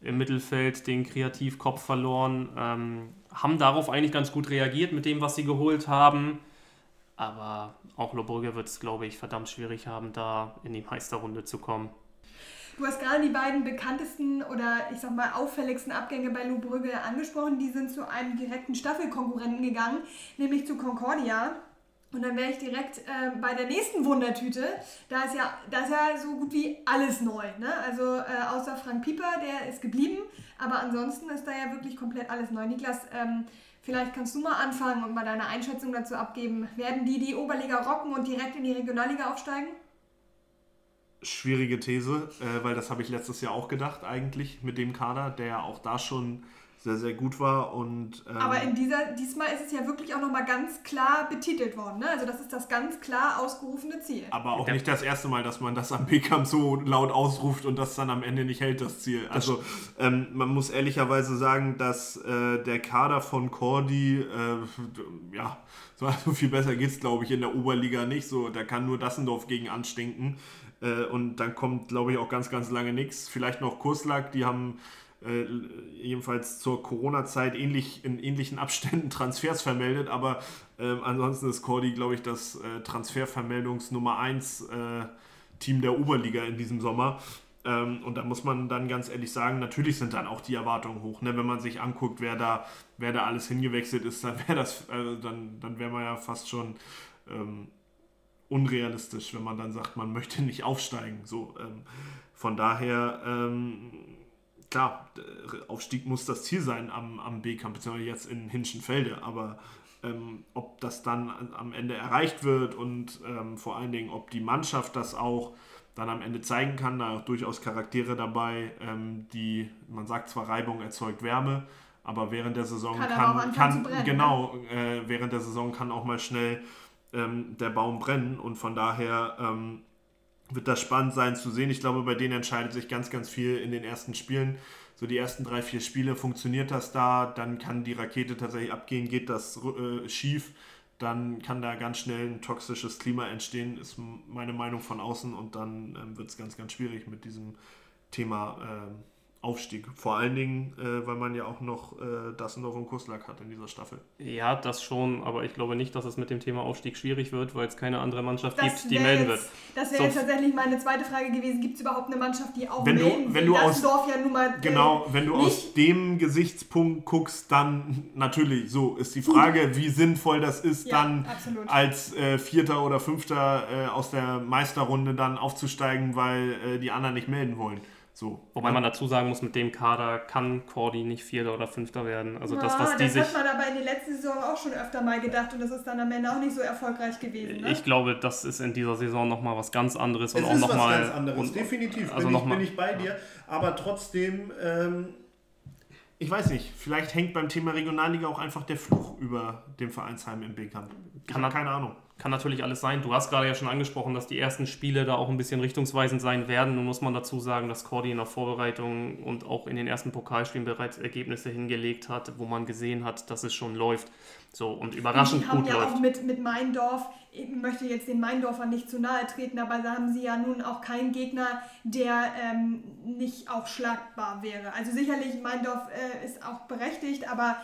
im Mittelfeld den Kreativkopf verloren. Ähm, haben darauf eigentlich ganz gut reagiert mit dem, was sie geholt haben. Aber auch Lobrügge wird es, glaube ich, verdammt schwierig haben, da in die Meisterrunde zu kommen. Du hast gerade die beiden bekanntesten oder ich sag mal auffälligsten Abgänge bei Lou Brügge angesprochen. Die sind zu einem direkten Staffelkonkurrenten gegangen, nämlich zu Concordia. Und dann wäre ich direkt äh, bei der nächsten Wundertüte. Da ist ja, da ist ja so gut wie alles neu. Ne? Also äh, außer Frank Pieper, der ist geblieben. Aber ansonsten ist da ja wirklich komplett alles neu. Niklas, ähm, vielleicht kannst du mal anfangen und mal deine Einschätzung dazu abgeben. Werden die die Oberliga rocken und direkt in die Regionalliga aufsteigen? Schwierige These, äh, weil das habe ich letztes Jahr auch gedacht, eigentlich mit dem Kader, der ja auch da schon sehr, sehr gut war. Und, ähm, Aber in dieser, diesmal ist es ja wirklich auch nochmal ganz klar betitelt worden. Ne? Also das ist das ganz klar ausgerufene Ziel. aber auch Ja. nicht das erste Mal, dass man das am Beckham so laut ausruft und das dann am Ende nicht hält, das Ziel. Also ähm, man muss ehrlicherweise sagen, dass äh, der Kader von Cordy, äh, ja, so so viel besser geht es, glaube ich, in der Oberliga nicht. So, da kann nur Dassendorf gegen anstinken. Äh, und dann kommt, glaube ich, auch ganz, ganz lange nichts. Vielleicht noch Kurslack, die haben äh, jedenfalls zur Corona-Zeit ähnlich, in ähnlichen Abständen Transfers vermeldet, aber ähm, ansonsten ist Cordy, glaube ich, das äh, Transfervermeldungs Nummer 1 äh, Team der Oberliga in diesem Sommer. Ähm, und da muss man dann ganz ehrlich sagen, natürlich sind dann auch die Erwartungen hoch. Ne? Wenn man sich anguckt, wer da, wer da alles hingewechselt ist, dann wäre das, äh, dann, dann wäre man ja fast schon ähm, unrealistisch, wenn man dann sagt, man möchte nicht aufsteigen. So, ähm, von daher, ähm, klar, der Aufstieg muss das Ziel sein am, am B-Camp, beziehungsweise jetzt in Hinschenfelde, aber ähm, ob das dann an- am Ende erreicht wird und ähm, vor allen Dingen, ob die Mannschaft das auch dann am Ende zeigen kann, da auch durchaus Charaktere dabei, ähm, die, man sagt zwar Reibung erzeugt Wärme, aber während der Saison Kann kann, kann, genau, äh, während der Saison kann auch mal schnell ähm, der Baum brennen und von daher ähm, wird das spannend sein zu sehen. Ich glaube, bei denen entscheidet sich ganz, ganz viel in den ersten Spielen. So die ersten drei, vier Spiele funktioniert das da, dann kann die Rakete tatsächlich abgehen, geht das äh, schief, dann kann da ganz schnell ein toxisches Klima entstehen, ist meine Meinung von außen und dann ähm, wird es ganz, ganz schwierig mit diesem Thema ähm, Aufstieg. Vor allen Dingen, äh, weil man ja auch noch äh, Dassendorf und Kuslak hat in dieser Staffel. Ja, das schon, aber ich glaube nicht, dass es mit dem Thema Aufstieg schwierig wird, weil es keine andere Mannschaft Das gibt, die melden jetzt, wird. Das wäre So. jetzt tatsächlich meine zweite Frage gewesen. Gibt es überhaupt eine Mannschaft, die auch Wenn du- melden wenn will? du aus- ja nun mal, Genau, wenn du nicht- aus dem Gesichtspunkt guckst, dann natürlich so ist die Frage, wie sinnvoll das ist, Ja, dann absolut. als äh, Vierter oder Fünfter äh, aus der Meisterrunde dann aufzusteigen, weil äh, die anderen nicht melden wollen. So. Wobei man dazu sagen muss, mit dem Kader kann Cordy nicht Vierter oder Fünfter werden. Also das, Ja, was die das sich... hat man aber in der letzten Saison auch schon öfter mal gedacht und das ist dann am Ende auch nicht so erfolgreich gewesen. Ne? Ich glaube, das ist in dieser Saison nochmal was ganz anderes und Es auch ist was nochmal. ganz anderes, definitiv. also bin, noch ich, mal- bin ich bei dir. Aber trotzdem, ähm, ich weiß nicht, vielleicht hängt beim Thema Regionalliga auch einfach der Fluch über dem Vereinsheim im B-Camp. Ich habe keine Ahnung. Kann natürlich alles sein. Du hast gerade ja schon angesprochen, dass die ersten Spiele da auch ein bisschen richtungsweisend sein werden. Nun muss man dazu sagen, dass Cordy in der Vorbereitung und auch in den ersten Pokalspielen bereits Ergebnisse hingelegt hat, wo man gesehen hat, dass es schon läuft. So und überraschend die haben gut ja läuft. auch mit, mit Meindorf, ich möchte jetzt den Meindorfern nicht zu nahe treten, aber da haben sie ja nun auch keinen Gegner, der ähm, nicht auch schlagbar wäre. Also sicherlich, Meindorf äh, ist auch berechtigt, aber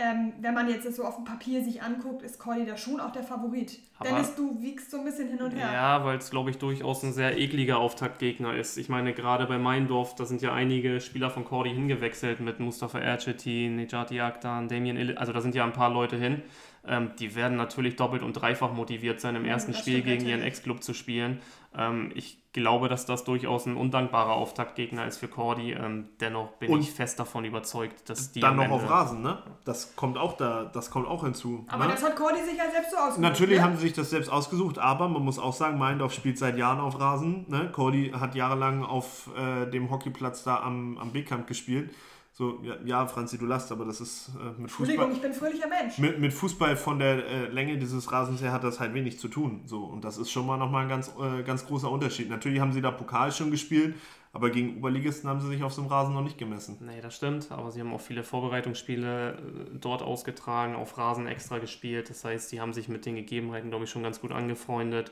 ähm, wenn man jetzt das so auf dem Papier sich anguckt, ist Cordy da schon auch der Favorit. Aber- Dennis, du wiegst so ein bisschen hin und her. Ja, weil es, glaube ich, durchaus ein sehr ekliger Auftaktgegner ist. Ich meine, gerade bei Meindorf, da sind ja einige Spieler von Cordy hingewechselt mit Mustafa Ercetin, Nejati Aktan, Damien Ille, also da sind ja ein paar Leute hin. Ähm, die werden natürlich doppelt und dreifach motiviert sein, im ersten das Spiel gegen ihren natürlich. Ex-Club zu spielen. Ähm, ich glaube, dass das durchaus ein undankbarer Auftaktgegner ist für Cordy. Ähm, dennoch bin Und ich fest davon überzeugt, dass die Dann noch auf Rasen, ne? Das kommt auch da, das kommt auch hinzu. Aber ne? das hat Cordy sich ja selbst so ausgesucht. Natürlich ne? haben sie sich das selbst ausgesucht, aber man muss auch sagen, Meindorf spielt seit Jahren auf Rasen. Ne? Cordy hat jahrelang auf äh, dem Hockeyplatz da am, am B-Camp gespielt. So, ja, ja, Franzi, du lachst, aber das ist äh, mit Fußball. Entschuldigung, ich bin fröhlicher Mensch. Mit, mit Fußball von der äh, Länge dieses Rasens her hat das halt wenig zu tun. So, und das ist schon mal nochmal ein ganz, äh, ganz großer Unterschied. Natürlich haben sie da Pokal schon gespielt, aber gegen Oberligisten haben sie sich auf so einem Rasen noch nicht gemessen. Nee, das stimmt, aber sie haben auch viele Vorbereitungsspiele äh, dort ausgetragen, auf Rasen extra gespielt. Das heißt, sie haben sich mit den Gegebenheiten, glaube ich, schon ganz gut angefreundet.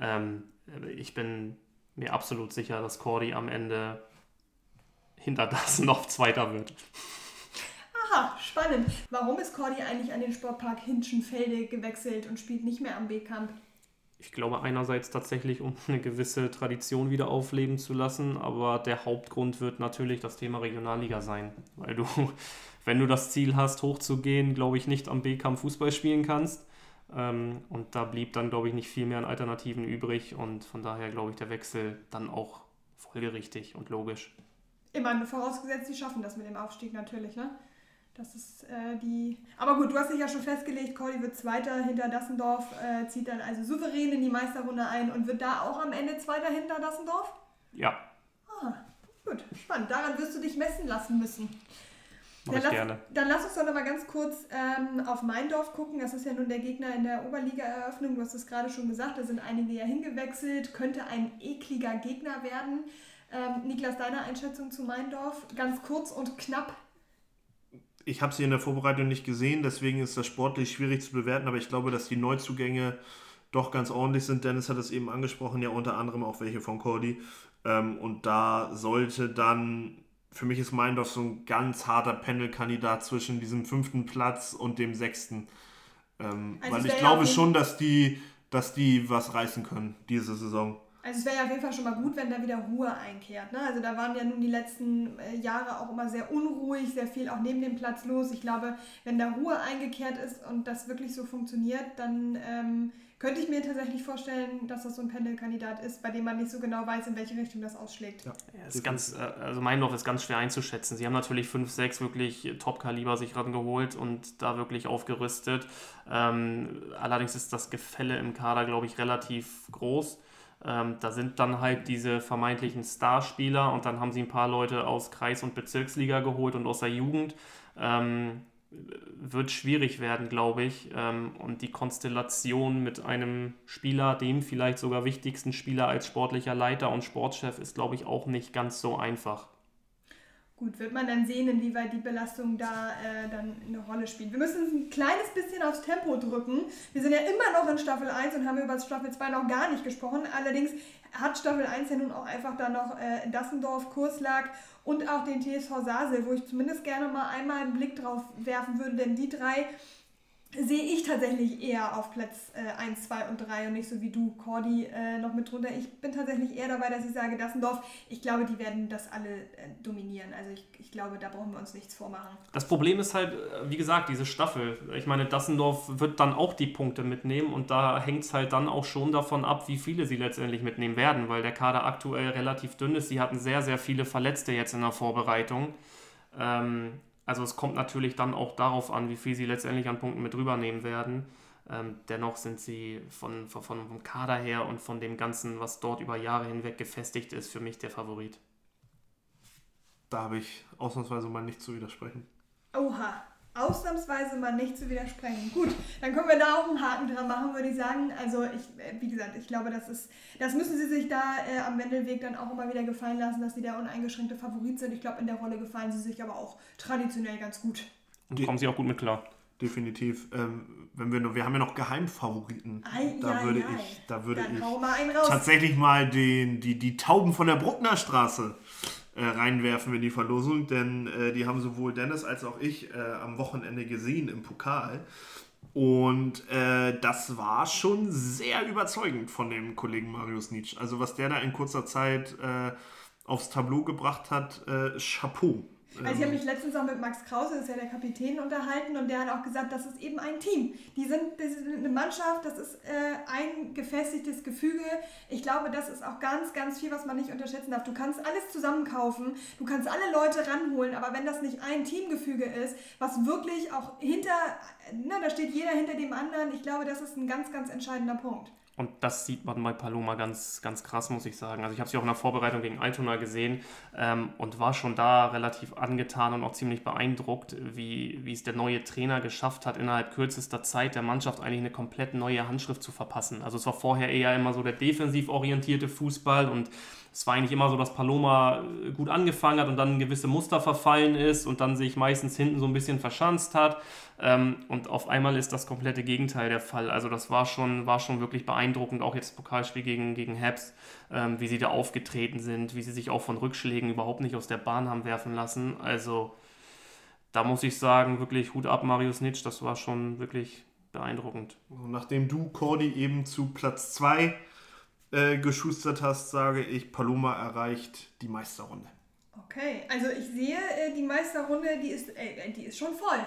Ähm, ich bin mir absolut sicher, dass Cordy am Ende hinter das noch Zweiter wird. Aha, spannend. Warum ist Cordy eigentlich an den Sportpark Hinschenfelde gewechselt und spielt nicht mehr am B-Camp? Ich glaube einerseits tatsächlich, um eine gewisse Tradition wieder aufleben zu lassen, aber der Hauptgrund wird natürlich das Thema Regionalliga sein, weil du, wenn du das Ziel hast, hochzugehen, glaube ich, nicht am B-Camp Fußball spielen kannst. Ähm, und da blieb dann, glaube ich, nicht viel mehr an Alternativen übrig und von daher glaube ich, der Wechsel dann auch folgerichtig und logisch. Immer vorausgesetzt, die schaffen das mit dem Aufstieg natürlich, ne? Das ist äh, die. Aber gut, du hast dich ja schon festgelegt, Cordy wird Zweiter hinter Dassendorf, äh, zieht dann also souverän in die Meisterrunde ein und wird da auch am Ende Zweiter hinter Dassendorf? Ja. Ah, gut, spannend. Daran wirst du dich messen lassen müssen. Mach Dann lass, gerne. dann lass uns doch noch mal ganz kurz ähm, auf Meindorf gucken. Das ist ja nun der Gegner in der Oberliga-Eröffnung. Du hast es gerade schon gesagt, da sind einige ja hingewechselt. Könnte ein ekliger Gegner werden. Ähm, Niklas, deine Einschätzung zu Meindorf? Ganz kurz und knapp. Ich habe sie in der Vorbereitung nicht gesehen, deswegen ist das sportlich schwierig zu bewerten, aber ich glaube, dass die Neuzugänge doch ganz ordentlich sind. Dennis hat es eben angesprochen, ja unter anderem auch welche von Cordy. Ähm, und da sollte dann, für mich ist Meindorf so ein ganz harter Pendelkandidat zwischen diesem fünften Platz und dem sechsten. Ähm, Also weil ich glaube schon, dass die, dass die was reißen können diese Saison. Also es wäre ja auf jeden Fall schon mal gut, wenn da wieder Ruhe einkehrt. Ne? Also da waren ja nun die letzten äh, Jahre auch immer sehr unruhig, sehr viel auch neben dem Platz los. Ich glaube, wenn da Ruhe eingekehrt ist und das wirklich so funktioniert, dann ähm, könnte ich mir tatsächlich vorstellen, dass das so ein Pendelkandidat ist, bei dem man nicht so genau weiß, in welche Richtung das ausschlägt. Ja. Ja, ist ganz, äh, also Meindorf ist ganz schwer einzuschätzen. Sie haben natürlich 5, 6 wirklich Top-Kaliber sich rangeholt und da wirklich aufgerüstet. Ähm, allerdings ist das Gefälle im Kader, glaube ich, relativ groß. Ähm, da sind dann halt diese vermeintlichen Starspieler und dann haben sie ein paar Leute aus Kreis- und Bezirksliga geholt und aus der Jugend. Ähm, wird schwierig werden, glaube ich. Ähm, und die Konstellation mit einem Spieler, dem vielleicht sogar wichtigsten Spieler als sportlicher Leiter und Sportchef, ist, glaube ich, auch nicht ganz so einfach. Gut, wird man dann sehen, inwieweit die Belastung da äh, dann eine Rolle spielt. Wir müssen uns ein kleines bisschen aufs Tempo drücken. Wir sind ja immer noch in Staffel 1 und haben über Staffel 2 noch gar nicht gesprochen. Allerdings hat Staffel 1 ja nun auch einfach dann noch äh, Dassendorf, Kurslag und auch den TSV Sasel, wo ich zumindest gerne mal einmal einen Blick drauf werfen würde, denn die drei sehe ich tatsächlich eher auf Platz äh, 1, 2 und 3 und nicht so wie du, Cordy, äh, noch mit drunter. Ich bin tatsächlich eher dabei, dass ich sage, Dassendorf, ich glaube, die werden das alle äh, dominieren. Also ich, ich glaube, da brauchen wir uns nichts vormachen. Das Problem ist halt, äh, wie gesagt, diese Staffel. Ich meine, Dassendorf wird dann auch die Punkte mitnehmen und da hängt es halt dann auch schon davon ab, wie viele sie letztendlich mitnehmen werden, weil der Kader aktuell relativ dünn ist. Sie hatten sehr, sehr viele Verletzte jetzt in der Vorbereitung. Ähm, also es kommt natürlich dann auch darauf an, wie viel sie letztendlich an Punkten mit rübernehmen werden. Ähm, dennoch sind sie von, von, vom Kader her und von dem Ganzen, was dort über Jahre hinweg gefestigt ist, für mich der Favorit. Da habe ich ausnahmsweise mal nicht zu widersprechen. Oha, ausnahmsweise mal nicht zu widersprechen. Gut, dann können wir da auch einen Haken dran machen, würde ich sagen. Also ich, äh, wie gesagt, ich glaube, das ist, das müssen sie sich da äh, am Wendelweg dann auch immer wieder gefallen lassen, dass sie der uneingeschränkte Favorit sind. Ich glaube, in der Rolle gefallen sie sich aber auch traditionell ganz gut. Und Die- kommen sie auch gut mit klar. Definitiv. Ähm, wenn wir, noch, wir haben ja noch Geheimfavoriten. Ei, da ei, würde ei. ich, da würde Dann ich mal einen raus. tatsächlich mal den, die, die Tauben von der Bruckner Straße äh, reinwerfen in die Verlosung, denn äh, die haben sowohl Dennis als auch ich äh, am Wochenende gesehen im Pokal. Und äh, das war schon sehr überzeugend von dem Kollegen Marius Nietzsch. Also was der da in kurzer Zeit äh, aufs Tableau gebracht hat, Chapeau. Also ich habe mich letztens auch mit Max Krause, das ist ja der Kapitän, unterhalten und der hat auch gesagt, das ist eben ein Team. Die sind, das ist eine Mannschaft, das ist äh, ein gefestigtes Gefüge. Ich glaube, das ist auch ganz, ganz viel, was man nicht unterschätzen darf. Du kannst alles zusammenkaufen, du kannst alle Leute ranholen, aber wenn das nicht ein Teamgefüge ist, was wirklich auch hinter, na, da steht jeder hinter dem anderen, ich glaube, das ist ein ganz, ganz entscheidender Punkt. Und das sieht man bei Paloma ganz, ganz krass, muss ich sagen. Also ich habe sie auch in der Vorbereitung gegen Altona gesehen ähm, und war schon da relativ angetan und auch ziemlich beeindruckt, wie, wie es der neue Trainer geschafft hat, innerhalb kürzester Zeit der Mannschaft eigentlich eine komplett neue Handschrift zu verpassen. Also es war vorher eher immer so der defensiv orientierte Fußball und es war eigentlich immer so, dass Paloma äh, gut angefangen hat und dann gewisse Muster verfallen ist und dann sich meistens hinten so ein bisschen verschanzt hat. Ähm, und auf einmal ist das komplette Gegenteil der Fall. Also das war schon, war schon wirklich beeindruckend, auch jetzt das Pokalspiel gegen, gegen Habs, ähm, wie sie da aufgetreten sind, wie sie sich auch von Rückschlägen überhaupt nicht aus der Bahn haben werfen lassen. Also da muss ich sagen, wirklich Hut ab, Marius Nitsch, das war schon wirklich beeindruckend. Nachdem du Cordy eben zu Platz 2 äh, geschustert hast, sage ich, Paloma erreicht die Meisterrunde. Okay, also ich sehe, äh, die Meisterrunde, die ist, äh, die ist schon voll.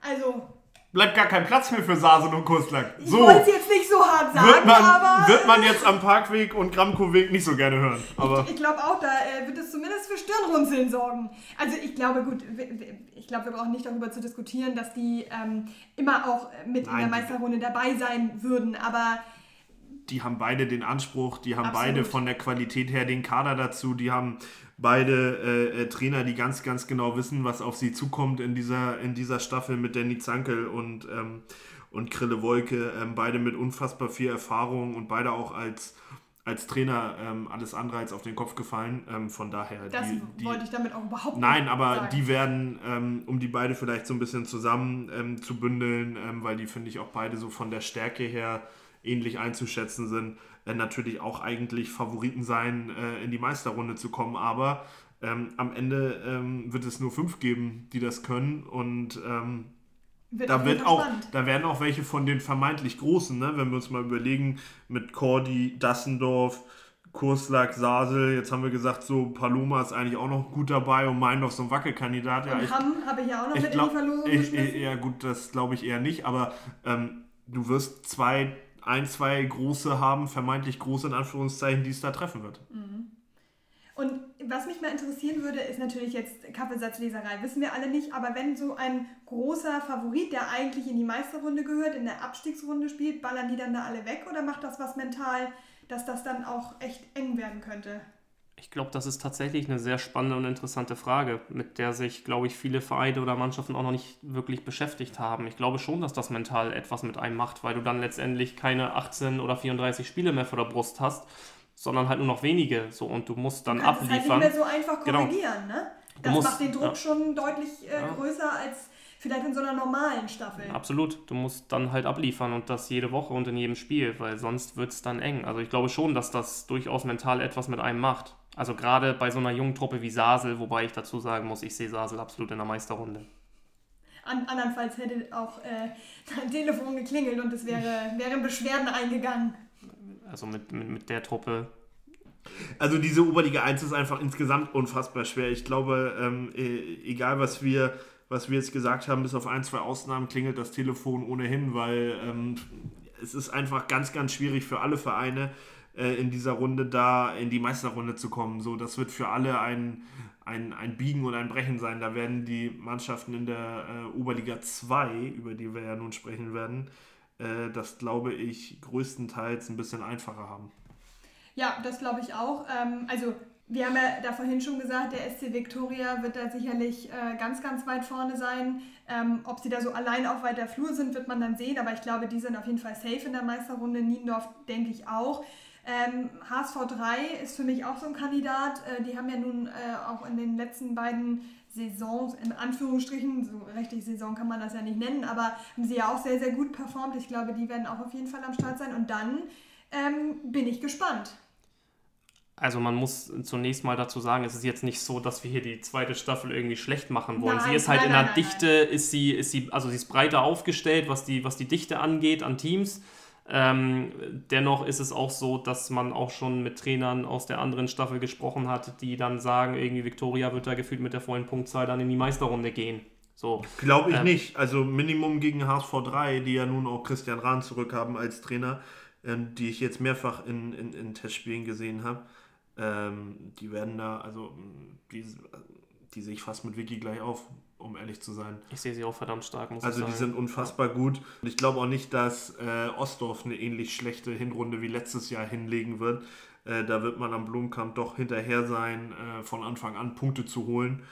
Also. Bleibt gar kein Platz mehr für Sasen und Kurslack. So. Ich wollte es jetzt nicht so hart sagen, wird man, aber. Wird man jetzt am Parkweg und Gramkoweg nicht so gerne hören. Aber ich, ich glaube auch, da äh, wird es zumindest für Stirnrunzeln sorgen. Also ich glaube, gut, ich glaube, wir brauchen nicht darüber zu diskutieren, dass die ähm, immer auch mit Nein. in der Meisterrunde dabei sein würden. Aber die haben beide den Anspruch, die haben Absolut. beide von der Qualität her den Kader dazu, die haben beide äh, äh, Trainer, die ganz, ganz genau wissen, was auf sie zukommt in dieser, in dieser Staffel mit Danny Zankel und, ähm, und Krille Wolke. Ähm, beide mit unfassbar viel Erfahrung und beide auch als, als Trainer ähm, alles andere als auf den Kopf gefallen. Ähm, von daher. Das die, die, wollte ich damit auch überhaupt nicht Nein, aber sagen. die werden, ähm, um die beide vielleicht so ein bisschen zusammen ähm, zu bündeln, weil die finde ich auch beide so von der Stärke her ähnlich einzuschätzen sind, äh, natürlich auch eigentlich Favoriten sein, äh, in die Meisterrunde zu kommen. Aber ähm, am Ende ähm, wird es nur fünf geben, die das können. Und ähm, wird da, wird auch, da werden auch welche von den vermeintlich Großen, ne? wenn wir uns mal überlegen, mit Cordy, Dassendorf, Kurslack, Sasel, jetzt haben wir gesagt, so Paloma ist eigentlich auch noch gut dabei und Meindorf so ein Wackelkandidat. Ja, und Hamm habe ich ja auch noch mit glaub, in die Verlosung ich, ich, Ja gut, das glaube ich eher nicht, aber ähm, du wirst zwei ein, zwei große haben, vermeintlich große in Anführungszeichen, die es da treffen wird. Mhm. Und was mich mal interessieren würde, ist natürlich jetzt Kaffeesatzleserei, wissen wir alle nicht, aber wenn so ein großer Favorit, der eigentlich in die Meisterrunde gehört, in der Abstiegsrunde spielt, ballern die dann da alle weg oder macht das was mental, dass das dann auch echt eng werden könnte? Ich glaube, das ist tatsächlich eine sehr spannende und interessante Frage, mit der sich, glaube ich, viele Vereine oder Mannschaften auch noch nicht wirklich beschäftigt haben. Ich glaube schon, dass das mental etwas mit einem macht, weil du dann letztendlich keine 18 oder 34 Spiele mehr vor der Brust hast, sondern halt nur noch wenige. So und du musst dann du abliefern. Es halt nicht mehr so einfach genau. korrigieren, genau. ne? Das musst, macht den Druck ja. schon deutlich äh, ja. größer als vielleicht in so einer normalen Staffel. Absolut. Du musst dann halt abliefern und das jede Woche und in jedem Spiel, weil sonst wird es dann eng. Also ich glaube schon, dass das durchaus mental etwas mit einem macht. Also gerade bei so einer jungen Truppe wie Sasel, wobei ich dazu sagen muss, ich sehe Sasel absolut in der Meisterrunde. An, andernfalls hätte auch äh, dein Telefon geklingelt und es wäre, wären Beschwerden eingegangen. Also mit, mit, mit der Truppe also diese Oberliga 1 ist einfach insgesamt unfassbar schwer. Ich glaube, ähm, e, egal was wir, was wir jetzt gesagt haben, bis auf ein, zwei Ausnahmen klingelt das Telefon ohnehin, weil ähm, es ist einfach ganz, ganz schwierig für alle Vereine, äh, in dieser Runde da in die Meisterrunde zu kommen. So, das wird für alle ein, ein, ein Biegen und ein Brechen sein. Da werden die Mannschaften in der äh, Oberliga 2, über die wir ja nun sprechen werden, äh, das glaube ich größtenteils ein bisschen einfacher haben. Ja, das glaube ich auch. Ähm, also wir haben ja da vorhin schon gesagt, der SC Victoria wird da sicherlich äh, ganz, ganz weit vorne sein. Ähm, ob sie da so allein auf weiter Flur sind, wird man dann sehen. Aber ich glaube, die sind auf jeden Fall safe in der Meisterrunde. Niendorf denke ich auch. Ähm, HSV 3 ist für mich auch so ein Kandidat. Äh, die haben ja nun äh, auch in den letzten beiden Saisons, in Anführungsstrichen, so richtig Saison kann man das ja nicht nennen, aber haben sie ja auch sehr, sehr gut performt. Ich glaube, die werden auch auf jeden Fall am Start sein. Und dann ähm, bin ich gespannt. Also man muss zunächst mal dazu sagen, es ist jetzt nicht so, dass wir hier die zweite Staffel irgendwie schlecht machen wollen. Nein, sie ist halt nein, in der nein, Dichte, ist sie, ist sie, also sie ist breiter aufgestellt, was die, was die Dichte angeht an Teams. Ähm, dennoch ist es auch so, dass man auch schon mit Trainern aus der anderen Staffel gesprochen hat, die dann sagen, irgendwie Viktoria wird da gefühlt mit der vollen Punktzahl dann in die Meisterrunde gehen. So, Glaube ich ähm, nicht. Also Minimum gegen HSV 3, die ja nun auch Christian Rahn zurückhaben als Trainer, ähm, die ich jetzt mehrfach in, in, in Testspielen gesehen habe. Ähm, die werden da, also die, die sehe ich fast mit Vicky gleich auf um ehrlich zu sein. Ich sehe sie auch verdammt stark, muss Also die sind unfassbar gut. Und ich glaube auch nicht, dass äh, Ostdorf eine ähnlich schlechte Hinrunde wie letztes Jahr hinlegen wird. Äh, da wird man am Blumenkamp doch hinterher sein, äh, von Anfang an Punkte zu holen.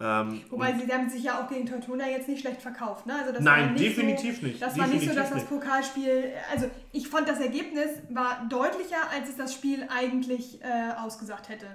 Ähm, Wobei sie, haben sich ja auch gegen Teutonia jetzt nicht schlecht verkauft. Ne? Also das Nein, war nicht definitiv so, nicht. Das war nicht so, dass Definitiv das Pokalspiel. Also ich fand das Ergebnis war deutlicher, als es das Spiel eigentlich äh, ausgesagt hätte.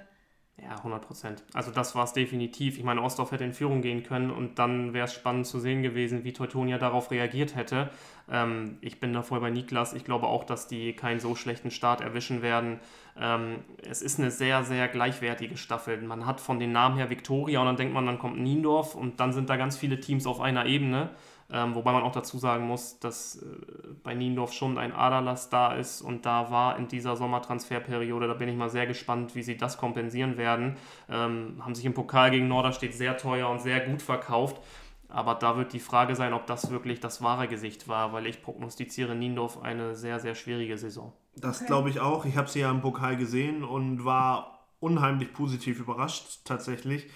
Ja, 100 Prozent. Also das war es definitiv. Ich meine, Ostdorf hätte in Führung gehen können und dann wäre es spannend zu sehen gewesen, wie Teutonia darauf reagiert hätte. Ähm, ich bin da voll bei Niklas. Ich glaube auch, dass die keinen so schlechten Start erwischen werden. Ähm, es ist eine sehr, sehr gleichwertige Staffel. Man hat von den Namen her Viktoria und dann denkt man, dann kommt Niendorf und dann sind da ganz viele Teams auf einer Ebene. Ähm, wobei man auch dazu sagen muss, dass äh, bei Niendorf schon ein Aderlass da ist und da war in dieser Sommertransferperiode, da bin ich mal sehr gespannt, wie sie das kompensieren werden. Ähm, haben sich im Pokal gegen Norderstedt sehr teuer und sehr gut verkauft. Aber da wird die Frage sein, ob das wirklich das wahre Gesicht war, weil ich prognostiziere Niendorf eine sehr, sehr schwierige Saison. Das glaube ich auch. Ich habe sie ja im Pokal gesehen und war unheimlich positiv überrascht, tatsächlich.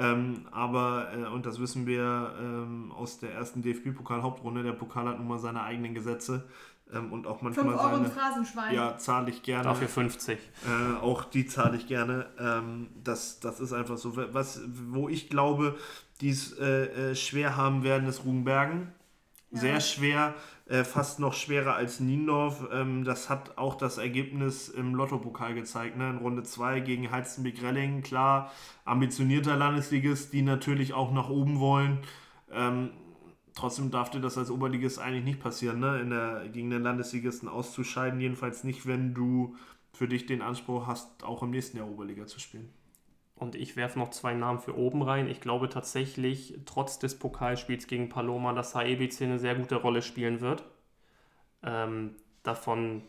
Ähm, aber, äh, und das wissen wir ähm, aus der ersten DFB-Pokal-Hauptrunde, der Pokal hat nun mal seine eigenen Gesetze ähm, und auch 5 manchmal Euro im seine. Phrasenschwein. Ja, zahle ich gerne. Dafür 50. Äh, auch die zahle ich gerne. Ähm, das, das ist einfach so. Was, wo ich glaube, die es äh, äh, schwer haben werden, ist Rugenbergen. Ja. Sehr schwer, äh, fast noch schwerer als Niendorf. Ähm, das hat auch das Ergebnis im Lottopokal gezeigt. Ne? In Runde 2 gegen Heizenbeck-Relling. Klar, ambitionierter Landesligist, die natürlich auch nach oben wollen. Ähm, trotzdem darf dir das als Oberligist eigentlich nicht passieren, ne? In der, gegen den Landesligisten auszuscheiden. Jedenfalls nicht, wenn du für dich den Anspruch hast, auch im nächsten Jahr Oberliga zu spielen. Und ich werfe noch zwei Namen für oben rein. Ich glaube tatsächlich, trotz des Pokalspiels gegen Paloma, dass HEBC eine sehr gute Rolle spielen wird. Ähm, davon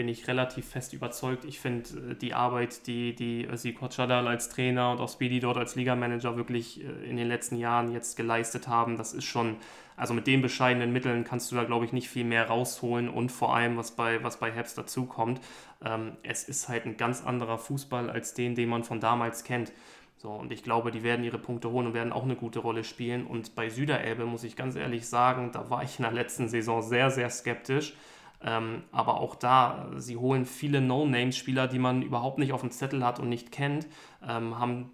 bin ich relativ fest überzeugt. Ich finde äh, die Arbeit, die, die Siko Chadal als Trainer und auch Speedy dort als Ligamanager wirklich äh, in den letzten Jahren jetzt geleistet haben, das ist schon, also mit den bescheidenen Mitteln kannst du da, glaube ich, nicht viel mehr rausholen und vor allem, was bei, was bei Herbst dazukommt, ähm, es ist halt ein ganz anderer Fußball als den, den man von damals kennt. So, und ich glaube, die werden ihre Punkte holen und werden auch eine gute Rolle spielen. Und bei Süderelbe muss ich ganz ehrlich sagen, da war ich in der letzten Saison sehr, sehr skeptisch. Ähm, aber auch da, sie holen viele No-Name-Spieler, die man überhaupt nicht auf dem Zettel hat und nicht kennt, ähm, haben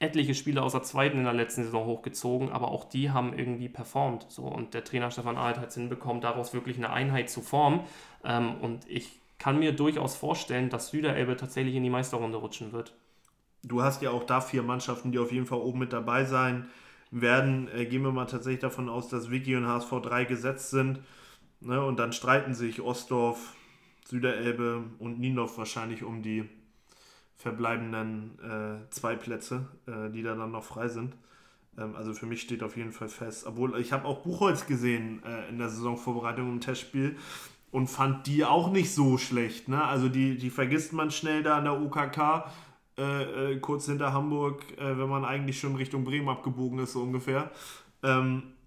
etliche Spieler aus der zweiten in der letzten Saison hochgezogen, aber auch die haben irgendwie performt. So, und der Trainer Stefan Alt hat es hinbekommen, daraus wirklich eine Einheit zu formen. Ähm, und ich kann mir durchaus vorstellen, dass Süderelbe tatsächlich in die Meisterrunde rutschen wird. Du hast ja auch da vier Mannschaften, die auf jeden Fall oben mit dabei sein werden. Äh, gehen wir mal tatsächlich davon aus, dass Vicky und HSV 3 gesetzt sind. Ne? Und dann streiten sich Ostdorf, Süderelbe und Niendorf wahrscheinlich um die verbleibenden äh, zwei Plätze, äh, die da dann noch frei sind. Ähm, also für mich steht auf jeden Fall fest. Obwohl ich habe auch Buchholz gesehen äh, in der Saisonvorbereitung im Testspiel und fand die auch nicht so schlecht. Ne? Also die, die vergisst man schnell da an der UKK, äh, äh, kurz hinter Hamburg, äh, wenn man eigentlich schon Richtung Bremen abgebogen ist, so ungefähr. Ähm, äh,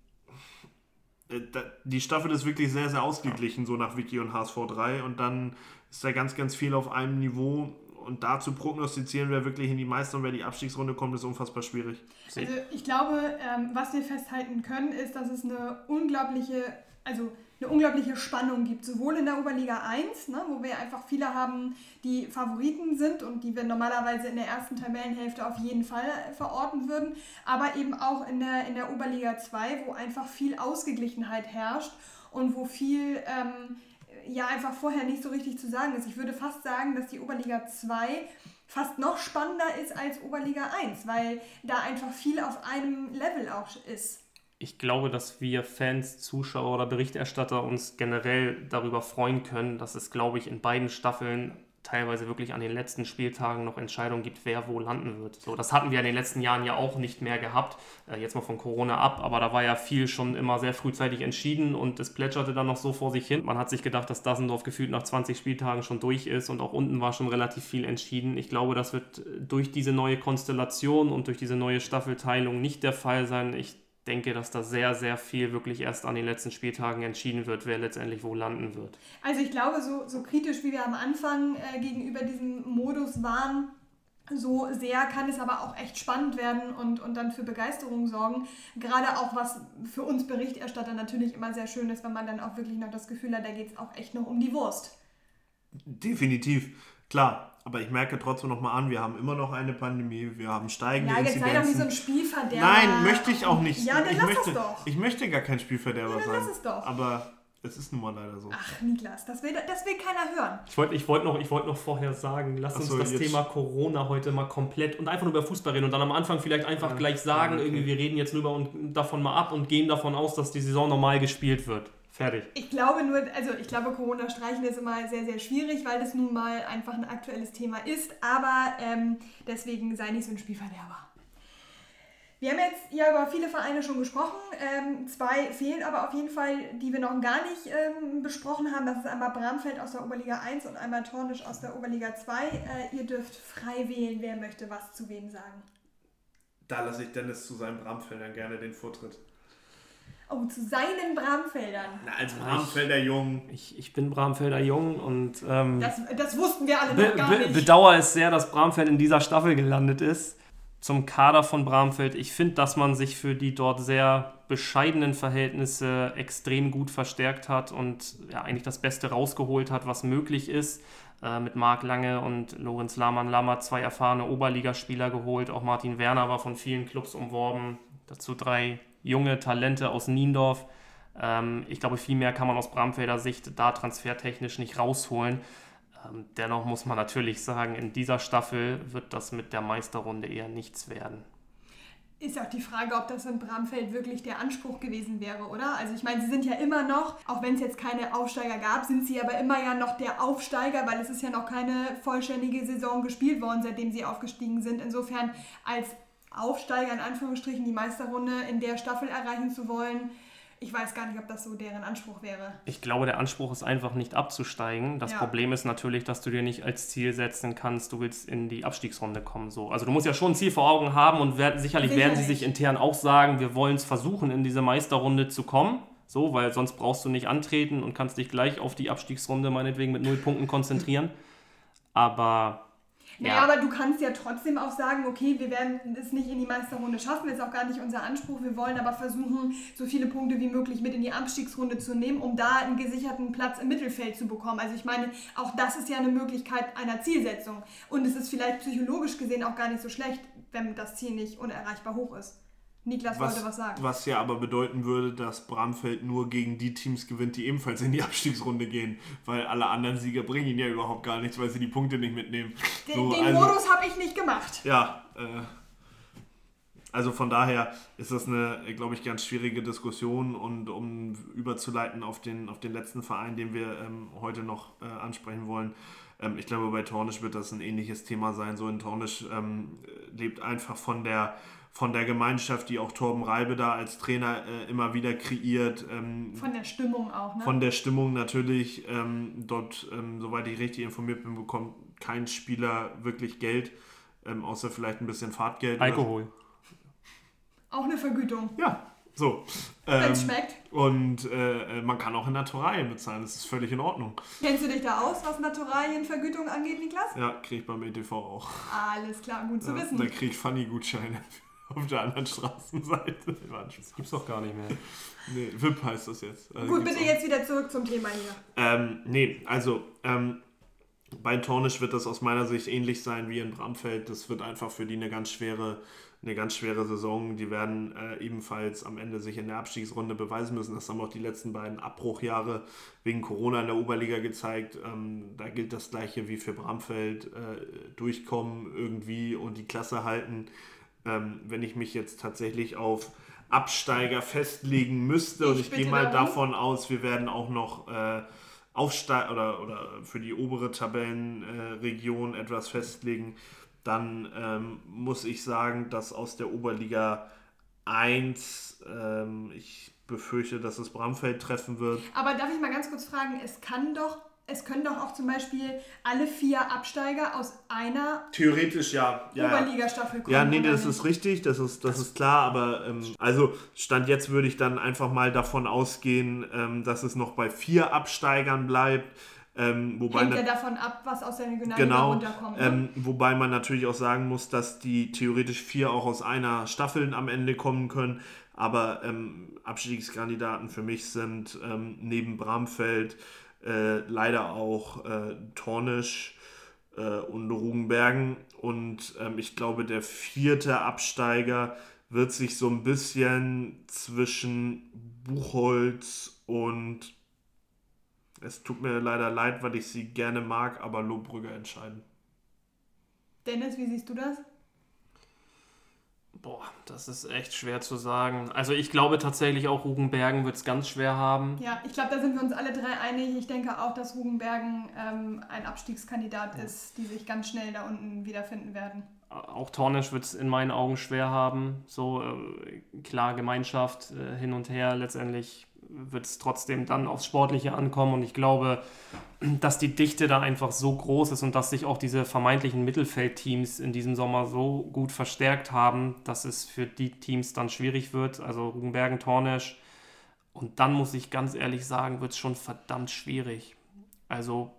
die Staffel ist wirklich sehr, sehr ausgeglichen, so nach Wiki und HSV 3. Und dann ist da ganz, ganz viel auf einem Niveau. Und da zu prognostizieren, wer wirklich in die Meister- und wer die Abstiegsrunde kommt, ist unfassbar schwierig. Also ich glaube, ähm, was wir festhalten können, ist, dass es eine unglaubliche, also eine unglaubliche Spannung gibt, sowohl in der Oberliga 1, ne, wo wir einfach viele haben, die Favoriten sind und die wir normalerweise in der ersten Tabellenhälfte auf jeden Fall verorten würden, aber eben auch in der, in der Oberliga 2, wo einfach viel Ausgeglichenheit herrscht und wo viel ähm, ja einfach vorher nicht so richtig zu sagen ist. Ich würde fast sagen, dass die Oberliga 2 fast noch spannender ist als Oberliga 1, weil da einfach viel auf einem Level auch ist. Ich glaube, dass wir Fans, Zuschauer oder Berichterstatter uns generell darüber freuen können, dass es, glaube ich, in beiden Staffeln teilweise wirklich an den letzten Spieltagen noch Entscheidungen gibt, wer wo landen wird. So, das hatten wir in den letzten Jahren ja auch nicht mehr gehabt. Äh, jetzt mal von Corona ab, aber da war ja viel schon immer sehr frühzeitig entschieden und es plätscherte dann noch so vor sich hin. Man hat sich gedacht, dass Dassendorf gefühlt nach 20 Spieltagen schon durch ist und auch unten war schon relativ viel entschieden. Ich glaube, das wird durch diese neue Konstellation und durch diese neue Staffelteilung nicht der Fall sein. Ich denke, dass da sehr, sehr viel wirklich erst an den letzten Spieltagen entschieden wird, wer letztendlich wo landen wird. Also ich glaube, so, so kritisch wie wir am Anfang äh, gegenüber diesem Modus waren, so sehr kann es aber auch echt spannend werden und, und dann für Begeisterung sorgen. Gerade auch was für uns Berichterstatter natürlich immer sehr schön ist, wenn man dann auch wirklich noch das Gefühl hat, da geht es auch echt noch um die Wurst. Definitiv. Klar, aber ich merke trotzdem nochmal an, wir haben immer noch eine Pandemie, wir haben steigende Ja, jetzt sei doch nicht so ein Inzidenzen. Spielverderber. Nein, möchte ich auch nicht. Ja, dann ich lass möchte, es doch. Ich möchte gar kein Spielverderber Ja, dann sein. lass es doch. Aber es ist nun mal leider so. Ach, Niklas, das will, das will keiner hören. Ich wollte ich wollt noch, ich wollt noch vorher sagen, lass Ach uns so, das jetzt- Thema Corona heute mal komplett und einfach nur über Fußball reden und dann am Anfang vielleicht einfach Ja, gleich sagen, ja, okay. irgendwie wir reden jetzt nur über und davon mal ab und gehen davon aus, dass die Saison normal gespielt wird. Fertig. Ich glaube nur, also ich glaube, Corona streichen ist immer sehr, sehr schwierig, weil das nun mal einfach ein aktuelles Thema ist. Aber ähm, deswegen sei nicht so ein Spielverderber. Wir haben jetzt ja über viele Vereine schon gesprochen. Ähm, zwei fehlen aber auf jeden Fall, die wir noch gar nicht ähm, besprochen haben. Das ist einmal Bramfeld aus der Oberliga 1 und einmal Tornisch aus der Oberliga 2. Äh, ihr dürft frei wählen, wer möchte was zu wem sagen. Da lasse ich Dennis zu seinen Bramfeldern gerne den Vortritt. Oh, zu seinen Bramfeldern. Na, als Bramfelder Jung. Ich, ich bin Bramfelder Jung und ähm, Das, das wussten wir alle be noch gar be nicht. bedauere es sehr, dass Bramfeld in dieser Staffel gelandet ist. Zum Kader von Bramfeld. Ich finde, dass man sich für die dort sehr bescheidenen Verhältnisse extrem gut verstärkt hat und ja, eigentlich das Beste rausgeholt hat, was möglich ist. Äh, mit Marc Lange und Lorenz Lahmann-Lammer zwei erfahrene Oberligaspieler geholt. Auch Martin Werner war von vielen Clubs umworben. Dazu drei junge Talente aus Niendorf. Ähm, ich glaube, viel mehr kann man aus Bramfelder Sicht da transfertechnisch nicht rausholen. Ähm, dennoch muss man natürlich sagen, in dieser Staffel wird das mit der Meisterrunde eher nichts werden. Ist auch die Frage, ob das in Bramfeld wirklich der Anspruch gewesen wäre, oder? Also ich meine, sie sind ja immer noch, auch wenn es jetzt keine Aufsteiger gab, sind sie aber immer ja noch der Aufsteiger, weil es ist ja noch keine vollständige Saison gespielt worden, seitdem sie aufgestiegen sind. Insofern als Aufsteiger in Anführungsstrichen die Meisterrunde in der Staffel erreichen zu wollen, ich weiß gar nicht, ob das so deren Anspruch wäre. Ich glaube, der Anspruch ist einfach nicht abzusteigen. Das Ja. Problem ist natürlich, dass du dir nicht als Ziel setzen kannst, du willst in die Abstiegsrunde kommen. So. Also du musst ja schon ein Ziel vor Augen haben und wer, sicherlich, werden sie Sicherlich. sich intern auch sagen, wir wollen es versuchen, in diese Meisterrunde zu kommen. So, weil sonst brauchst du nicht antreten und kannst dich gleich auf die Abstiegsrunde meinetwegen mit null Punkten konzentrieren. Aber Naja, Ja. aber du kannst ja trotzdem auch sagen, okay, wir werden es nicht in die Meisterrunde schaffen, ist auch gar nicht unser Anspruch. Wir wollen aber versuchen, so viele Punkte wie möglich mit in die Abstiegsrunde zu nehmen, um da einen gesicherten Platz im Mittelfeld zu bekommen. Also ich meine, auch das ist ja eine Möglichkeit einer Zielsetzung. Und es ist vielleicht psychologisch gesehen auch gar nicht so schlecht, wenn das Ziel nicht unerreichbar hoch ist. Niklas wollte was sagen. was ja aber bedeuten würde, dass Bramfeld nur gegen die Teams gewinnt, die ebenfalls in die Abstiegsrunde gehen. Weil alle anderen Sieger bringen ihn ja überhaupt gar nichts, weil sie die Punkte nicht mitnehmen. Den, So, den also- Modus habe ich nicht gemacht. Ja, äh, also von daher ist das eine, glaube ich, ganz schwierige Diskussion und um überzuleiten auf den, auf den letzten Verein, den wir ähm, heute noch äh, ansprechen wollen. Ähm, ich glaube, bei Tornisch wird das ein ähnliches Thema sein. So in Tornisch ähm, lebt einfach von der, von der Gemeinschaft, die auch Torben Reibe da als Trainer äh, immer wieder kreiert. Ähm, Von der Stimmung auch, ne? von der Stimmung natürlich. Ähm, dort, ähm, soweit ich richtig informiert bin, bekommt kein Spieler wirklich Geld, ähm, außer vielleicht ein bisschen Fahrtgeld. oder- Alkohol. Auch eine Vergütung. Ja, so. Wenn Ähm, es schmeckt. und äh, man kann auch in Naturalien bezahlen, das ist völlig in Ordnung. Kennst du dich da aus, was Naturalienvergütung angeht, Niklas? Ja, kriege ich beim ETV auch. Alles klar, gut zu Ja, wissen. da kriege ich Funny-Gutscheine auf der anderen Straßenseite. Spaß. Gibt's doch gar nicht mehr. Nee, VIP heißt das jetzt. Also Gut, bitte auch. jetzt wieder zurück zum Thema hier. Ähm, nee, also ähm, bei Tornisch wird das aus meiner Sicht ähnlich sein wie in Bramfeld. Das wird einfach für die eine ganz schwere, eine ganz schwere Saison. Die werden äh, ebenfalls am Ende sich in der Abstiegsrunde beweisen müssen. Das haben auch die letzten beiden Abbruchjahre wegen Corona in der Oberliga gezeigt. Ähm, da gilt das gleiche wie für Bramfeld. Äh, durchkommen irgendwie und die Klasse halten. Ähm, wenn ich mich jetzt tatsächlich auf Absteiger festlegen müsste und Ich ich gehe mal darum. davon aus, wir werden auch noch äh, Aufsteig oder, oder für die obere Tabellenregion äh, etwas festlegen, dann ähm, muss ich sagen, dass aus der Oberliga 1 ähm, ich befürchte, dass es Bramfeld treffen wird. Aber darf ich mal ganz kurz fragen, es kann doch, es können doch auch zum Beispiel alle vier Absteiger aus einer Theoretisch ja. ja. Oberligastaffel kommen. Ja, nee, das nicht? ist richtig, das ist, das ist klar, aber ähm, also Stand jetzt würde ich dann einfach mal davon ausgehen, ähm, dass es noch bei vier Absteigern bleibt. Ähm, wobei Hängt ja davon ab, was aus der Regionalliga Genau, runterkommt. Ne? ähm, wobei man natürlich auch sagen muss, dass die theoretisch vier auch aus einer Staffel am Ende kommen können. Aber ähm, Abstiegskandidaten für mich sind ähm, neben Bramfeld äh, leider auch äh, Tornisch, äh, und Rugenbergen. Und ähm, ich glaube, der vierte Absteiger wird sich so ein bisschen zwischen Buchholz und es tut mir leider leid, weil ich sie gerne mag, aber Lohbrügge entscheiden. Dennis, wie siehst du das? Boah, das ist echt schwer zu sagen. Also ich glaube tatsächlich auch Rugenbergen wird es ganz schwer haben. Ja, ich glaube, da sind wir uns alle drei einig. Ich denke auch, dass Rugenbergen ähm, ein Abstiegskandidat ja. ist, die sich ganz schnell da unten wiederfinden werden. Auch Tornisch wird es in meinen Augen schwer haben. So äh, klar, Gemeinschaft äh, hin und her. Letztendlich wird es trotzdem dann aufs Sportliche ankommen. Und ich glaube, dass die Dichte da einfach so groß ist und dass sich auch diese vermeintlichen Mittelfeldteams in diesem Sommer so gut verstärkt haben, dass es für die Teams dann schwierig wird. Also Rugenbergen, Tornesch. Und dann muss ich ganz ehrlich sagen, wird es schon verdammt schwierig. Also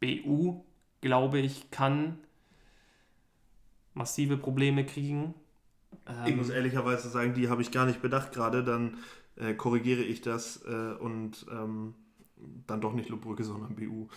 BU, glaube ich, kann massive Probleme kriegen. Ich muss ähm, ehrlicherweise sagen, die habe ich gar nicht bedacht gerade. Dann äh, korrigiere ich das äh, und ähm, dann doch nicht Lubbrücke, sondern BU.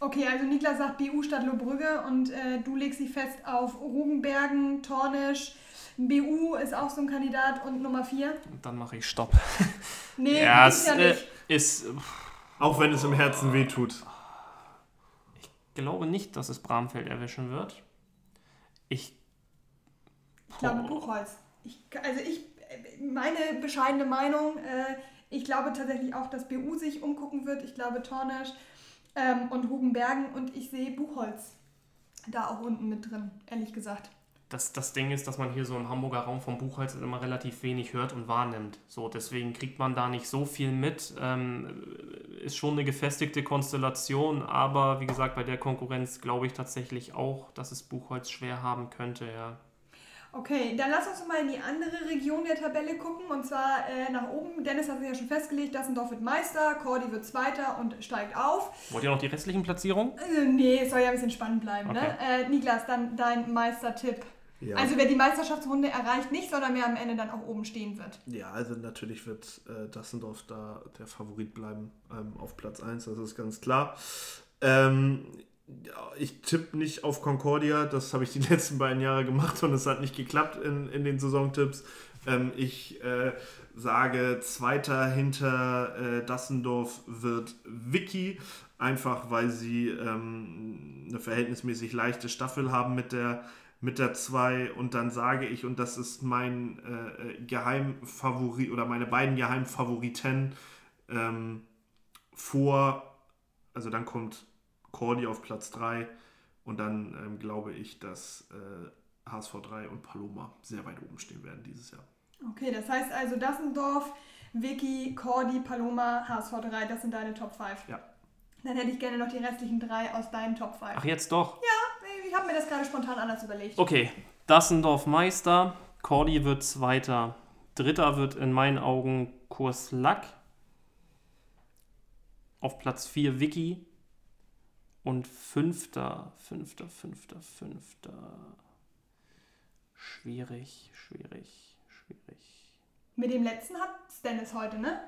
Okay, also Niklas sagt BU statt Lobrügge und äh, du legst dich fest auf Rugenbergen, Tornisch. BU ist auch so ein Kandidat und Nummer 4. Dann mache ich Stopp. Nee, ja, es ja äh, ist. Auch wenn es im Herzen wehtut. Ich glaube nicht, dass es Bramfeld erwischen wird. Ich. Ich glaube Buchholz. Ich, also ich, meine bescheidene Meinung, äh, ich glaube tatsächlich auch, dass BU sich umgucken wird. Ich glaube Tornesch ähm, und Hugenbergen und ich sehe Buchholz da auch unten mit drin, ehrlich gesagt das, das Ding ist, dass man hier so im Hamburger Raum vom Buchholz immer relativ wenig hört und wahrnimmt. So, deswegen kriegt man da nicht so viel mit. Ähm, ist schon eine gefestigte Konstellation, aber wie gesagt, bei der Konkurrenz glaube ich tatsächlich auch, dass es Buchholz schwer haben könnte, ja. Okay, dann lass uns mal in die andere Region der Tabelle gucken und zwar äh, nach oben. Dennis hat sich ja schon festgelegt, Dassendorf wird Meister, Cordy wird Zweiter und steigt auf. Wollt ihr noch die restlichen Platzierungen? Äh, nee, soll ja ein bisschen spannend bleiben, ne? okay. ne? Äh, Niklas, dann dein Meistertipp. Ja. Also wer die Meisterschaftsrunde erreicht, nicht, sondern wer am Ende dann auch oben stehen wird. Ja, also natürlich wird äh, Dassendorf da der Favorit bleiben ähm, auf Platz 1, das ist ganz klar. Ähm, ja, ich tippe nicht auf Concordia, das habe ich die letzten beiden Jahre gemacht und es hat nicht geklappt in, in den Saisontipps. Ähm, ich äh, sage, zweiter hinter äh, Dassendorf wird Vicky, einfach weil sie ähm, eine verhältnismäßig leichte Staffel haben mit der mit der 2 und dann sage ich, und das ist mein äh, äh, Geheimfavorit oder meine beiden Geheimfavoriten ähm, vor, also dann kommt Cordy auf Platz 3 und dann ähm, glaube ich, dass äh, HSV 3 und Paloma sehr weit oben stehen werden dieses Jahr. Okay, das heißt also Dassendorf, Vicky, Cordy, Paloma, HSV 3, das sind deine Top 5. Ja. Dann hätte ich gerne noch die restlichen drei aus deinen Top 5. Ach, jetzt doch? Ja, ich habe mir das gerade spontan anders überlegt. Okay, Dassendorf Meister, Cordy wird Zweiter. Dritter wird in meinen Augen Kurs Lack. Auf Platz 4 Vicky. Und Fünfter, Fünfter, Fünfter, Fünfter. Schwierig, schwierig, schwierig. Mit dem letzten hat Dennis heute, ne?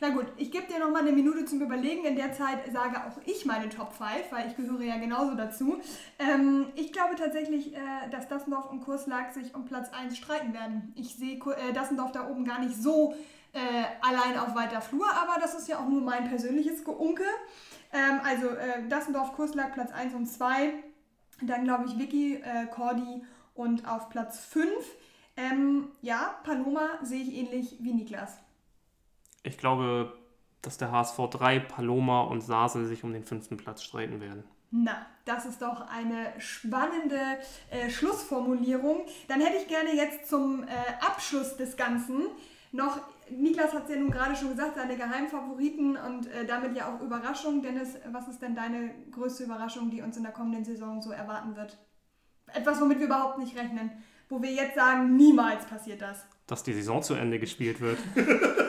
Na gut, ich gebe dir noch mal eine Minute zum Überlegen. In der Zeit sage auch ich meine Top 5, weil ich gehöre ja genauso dazu. Ähm, ich glaube tatsächlich, äh, dass Dassendorf und Kurslag sich um Platz 1 streiten werden. Ich sehe äh, Dassendorf da oben gar nicht so äh, allein auf weiter Flur, aber das ist ja auch nur mein persönliches Geunke. Ähm, also äh, Dassendorf, Kurslag Platz 1 und 2. Dann glaube ich Vicky, äh, Cordy und auf Platz 5. Ähm, ja, Paloma sehe ich ähnlich wie Niklas. Ich glaube, dass der HSV 3, Paloma und Sasel sich um den fünften Platz streiten werden. Na, das ist doch eine spannende äh, Schlussformulierung. Dann hätte ich gerne jetzt zum äh, Abschluss des Ganzen noch, Niklas hat es ja nun gerade schon gesagt, seine Geheimfavoriten und äh, damit ja auch Überraschungen. Dennis, was ist denn deine größte Überraschung, die uns in der kommenden Saison so erwarten wird? Etwas, womit wir überhaupt nicht rechnen. Wo wir jetzt sagen, niemals passiert das. Dass die Saison zu Ende gespielt wird.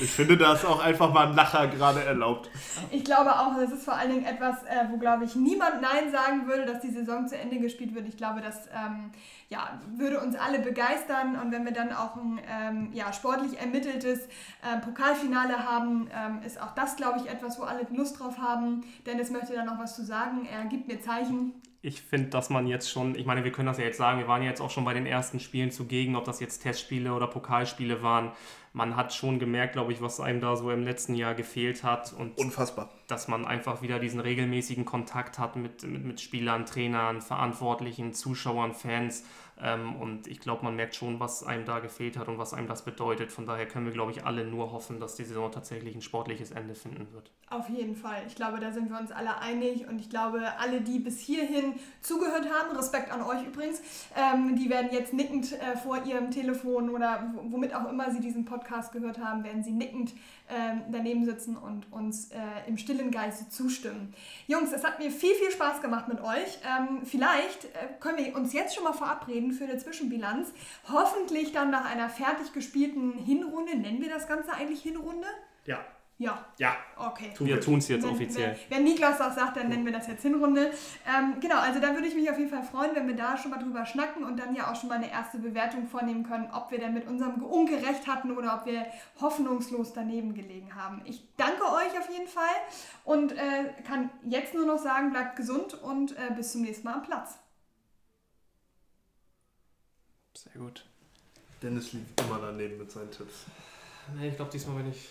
Ich finde, da ist auch einfach mal ein Lacher gerade erlaubt. Ich glaube auch, das ist vor allen Dingen etwas, äh, wo, glaube ich, niemand Nein sagen würde, dass die Saison zu Ende gespielt wird. Ich glaube, das ähm, ja, würde uns alle begeistern. Und wenn wir dann auch ein ähm, ja, sportlich ermitteltes äh, Pokalfinale haben, ähm, ist auch das, glaube ich, etwas, wo alle Lust drauf haben. Dennis möchte da noch was zu sagen. Er gibt mir Zeichen ich finde, dass man jetzt schon, ich meine, wir können das ja jetzt sagen, wir waren ja jetzt auch schon bei den ersten Spielen zugegen, ob das jetzt Testspiele oder Pokalspiele waren. Man hat schon gemerkt, glaube ich, was einem da so im letzten Jahr gefehlt hat. Und Unfassbar. Dass man einfach wieder diesen regelmäßigen Kontakt hat mit, mit, mit Spielern, Trainern, Verantwortlichen, Zuschauern, Fans. Ähm, und ich glaube, man merkt schon, was einem da gefehlt hat und was einem das bedeutet. Von daher können wir, glaube ich, alle nur hoffen, dass die Saison tatsächlich ein sportliches Ende finden wird. Auf jeden Fall. Ich glaube, da sind wir uns alle einig und ich glaube, alle, die bis hierhin zugehört haben, Respekt an euch übrigens, ähm, die werden jetzt nickend äh, vor ihrem Telefon oder womit auch immer sie diesen Podcast gehört haben, werden sie nickend ähm, daneben sitzen und uns äh, im stillen Geiste zustimmen. Jungs, es hat mir viel, viel Spaß gemacht mit euch. Ähm, vielleicht äh, können wir uns jetzt schon mal verabreden für eine Zwischenbilanz. Hoffentlich dann nach einer fertig gespielten Hinrunde. Nennen wir das Ganze eigentlich Hinrunde? Ja. Ja. Ja. Okay. Wir tun es jetzt wenn, offiziell. Wenn, wenn Niklas das sagt, dann nennen wir das jetzt Hinrunde. Ähm, genau, also da würde ich mich auf jeden Fall freuen, wenn wir da schon mal drüber schnacken und dann ja auch schon mal eine erste Bewertung vornehmen können, ob wir denn mit unserem Ungerecht hatten oder ob wir hoffnungslos daneben gelegen haben. Ich danke euch auf jeden Fall und äh, kann jetzt nur noch sagen, bleibt gesund und äh, bis zum nächsten Mal am Platz. Sehr gut. Dennis liegt immer daneben mit seinen Tipps. Nee, ich glaube, diesmal bin ich